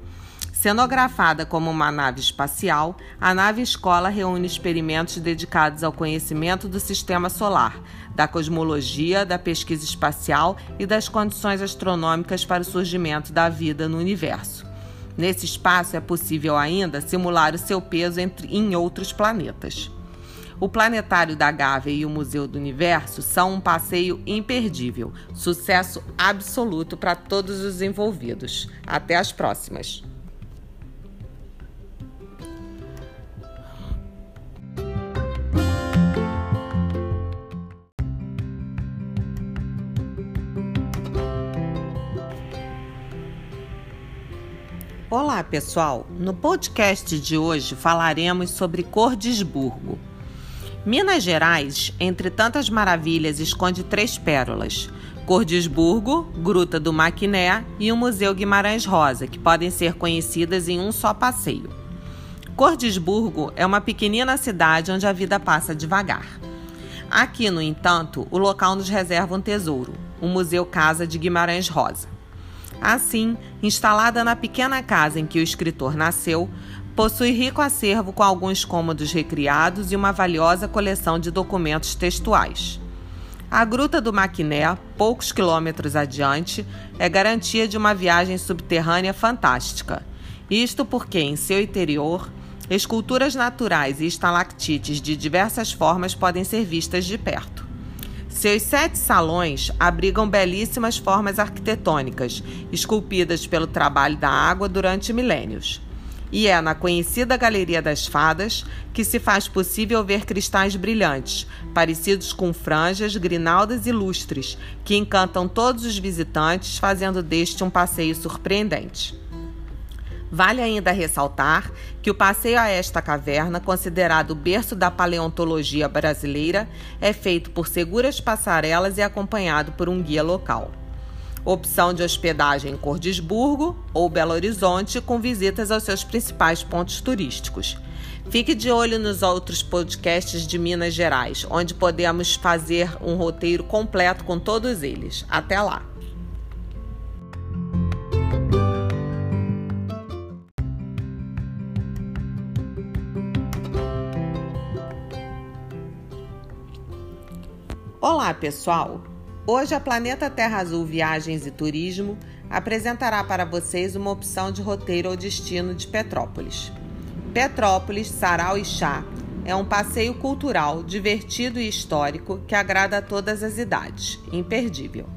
Speaker 1: Cenografada como uma nave espacial, a nave escola reúne experimentos dedicados ao conhecimento do sistema solar, da cosmologia, da pesquisa espacial e das condições astronômicas para o surgimento da vida no universo. Nesse espaço é possível ainda simular o seu peso entre, em outros planetas. O Planetário da Gávea e o Museu do Universo são um passeio imperdível, sucesso absoluto para todos os envolvidos. Até as próximas! Olá, pessoal. No podcast de hoje falaremos sobre Cordisburgo. Minas Gerais, entre tantas maravilhas, esconde três pérolas: Cordisburgo, Gruta do Maquiné e o Museu Guimarães Rosa, que podem ser conhecidas em um só passeio. Cordisburgo é uma pequenina cidade onde a vida passa devagar. Aqui, no entanto, o local nos reserva um tesouro, o Museu Casa de Guimarães Rosa. Assim, instalada na pequena casa em que o escritor nasceu, possui rico acervo com alguns cômodos recriados e uma valiosa coleção de documentos textuais. A Gruta do Maquiné, poucos quilômetros adiante, é garantia de uma viagem subterrânea fantástica. Isto porque, em seu interior, esculturas naturais e estalactites de diversas formas podem ser vistas de perto. Seus sete salões abrigam belíssimas formas arquitetônicas, esculpidas pelo trabalho da água durante milênios. E é na conhecida Galeria das Fadas que se faz possível ver cristais brilhantes, parecidos com franjas, grinaldas e lustres, que encantam todos os visitantes, fazendo deste um passeio surpreendente. Vale ainda ressaltar que o passeio a esta caverna, considerado o berço da paleontologia brasileira, é feito por seguras passarelas e acompanhado por um guia local. Opção de hospedagem em Cordisburgo ou Belo Horizonte, com visitas aos seus principais pontos turísticos. Fique de olho nos outros podcasts de Minas Gerais, onde podemos fazer um roteiro completo com todos eles. Até lá! Olá, pessoal! Hoje a Planeta Terra Azul Viagens e Turismo apresentará para vocês uma opção de roteiro ao destino de Petrópolis. Petrópolis, Sarau e Chá é um passeio cultural, divertido e histórico que agrada a todas as idades, imperdível.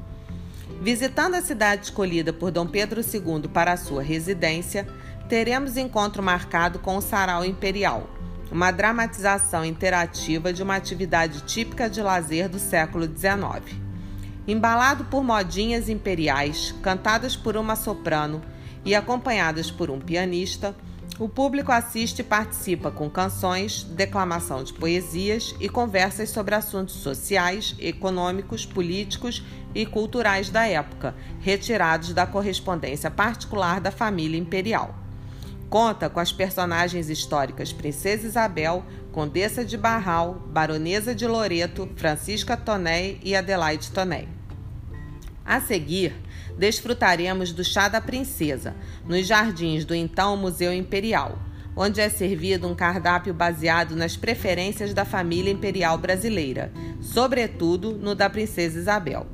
Speaker 1: Visitando a cidade escolhida por Dom Pedro II para a sua residência, teremos encontro marcado com o Sarau Imperial, uma dramatização interativa de uma atividade típica de lazer do século XIX. Embalado por modinhas imperiais, cantadas por uma soprano e acompanhadas por um pianista, o público assiste e participa com canções, declamação de poesias e conversas sobre assuntos sociais, econômicos, políticos e culturais da época, retirados da correspondência particular da família imperial. Conta com as personagens históricas Princesa Isabel, Condessa de Barral, Baronesa de Loreto, Francisca Toné e Adelaide Toné. A seguir, desfrutaremos do chá da princesa, nos jardins do então Museu Imperial, onde é servido um cardápio baseado nas preferências da família imperial brasileira, sobretudo no da princesa Isabel,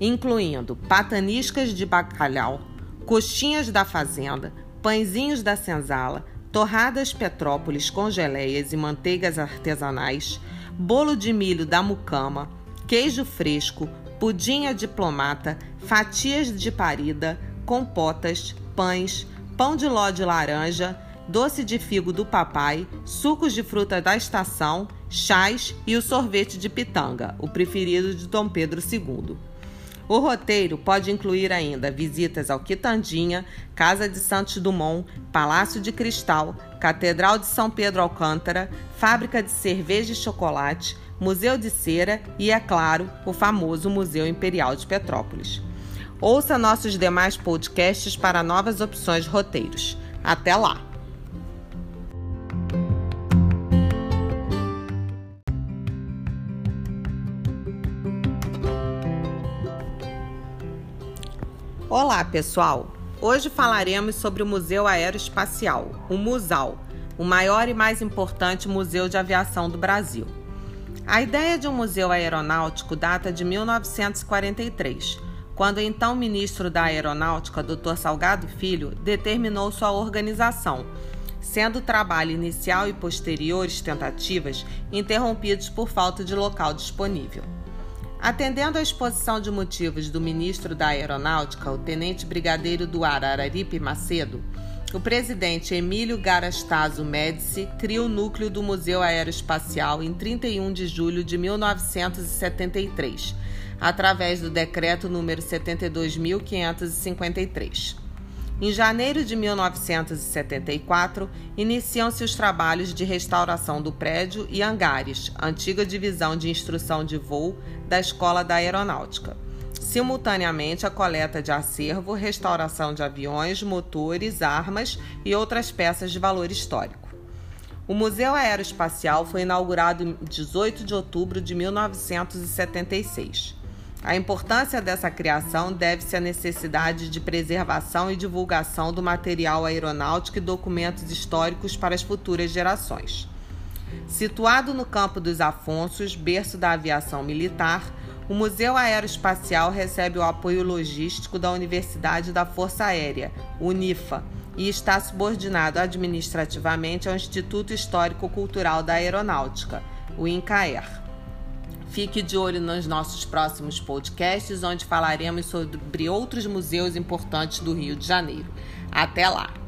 Speaker 1: incluindo pataniscas de bacalhau, coxinhas da fazenda, pãezinhos da senzala, torradas Petrópolis com geleias e manteigas artesanais, bolo de milho da mucama, queijo fresco, pudim diplomata, fatias de parida, compotas, pães, pão de ló de laranja, doce de figo do papai, sucos de fruta da estação, chás e o sorvete de pitanga, o preferido de Dom Pedro II. O roteiro pode incluir ainda visitas ao Quitandinha, Casa de Santos Dumont, Palácio de Cristal, Catedral de São Pedro Alcântara, Fábrica de Cerveja e Chocolate, Museu de Cera e, é claro, o famoso Museu Imperial de Petrópolis. Ouça nossos demais podcasts para novas opções de roteiros. Até lá! Olá, pessoal! Hoje falaremos sobre o Museu Aeroespacial, o MUSAL, o maior e mais importante museu de aviação do Brasil. A ideia de um museu aeronáutico data de 1943, quando o então ministro da Aeronáutica, Dr. Salgado Filho, determinou sua organização, sendo o trabalho inicial e posteriores tentativas interrompidos por falta de local disponível. Atendendo à exposição de motivos do ministro da Aeronáutica, o tenente brigadeiro do ar Araripe Macedo, o presidente Emílio Garastazo Médici cria o núcleo do Museu Aeroespacial em 31 de julho de 1973, através do decreto número 72.553. Em janeiro de 1974, iniciam-se os trabalhos de restauração do prédio e hangares, antiga divisão de instrução de voo da Escola da Aeronáutica. Simultaneamente, a coleta de acervo, restauração de aviões, motores, armas e outras peças de valor histórico. O Museu Aeroespacial foi inaugurado em 18 de outubro de 1976. A importância dessa criação deve-se à necessidade de preservação e divulgação do material aeronáutico e documentos históricos para as futuras gerações. Situado no Campo dos Afonsos, berço da aviação militar, o Museu Aeroespacial recebe o apoio logístico da Universidade da Força Aérea, UNIFA, e está subordinado administrativamente ao Instituto Histórico Cultural da Aeronáutica, o INCAER. Fique de olho nos nossos próximos podcasts, onde falaremos sobre outros museus importantes do Rio de Janeiro. Até lá!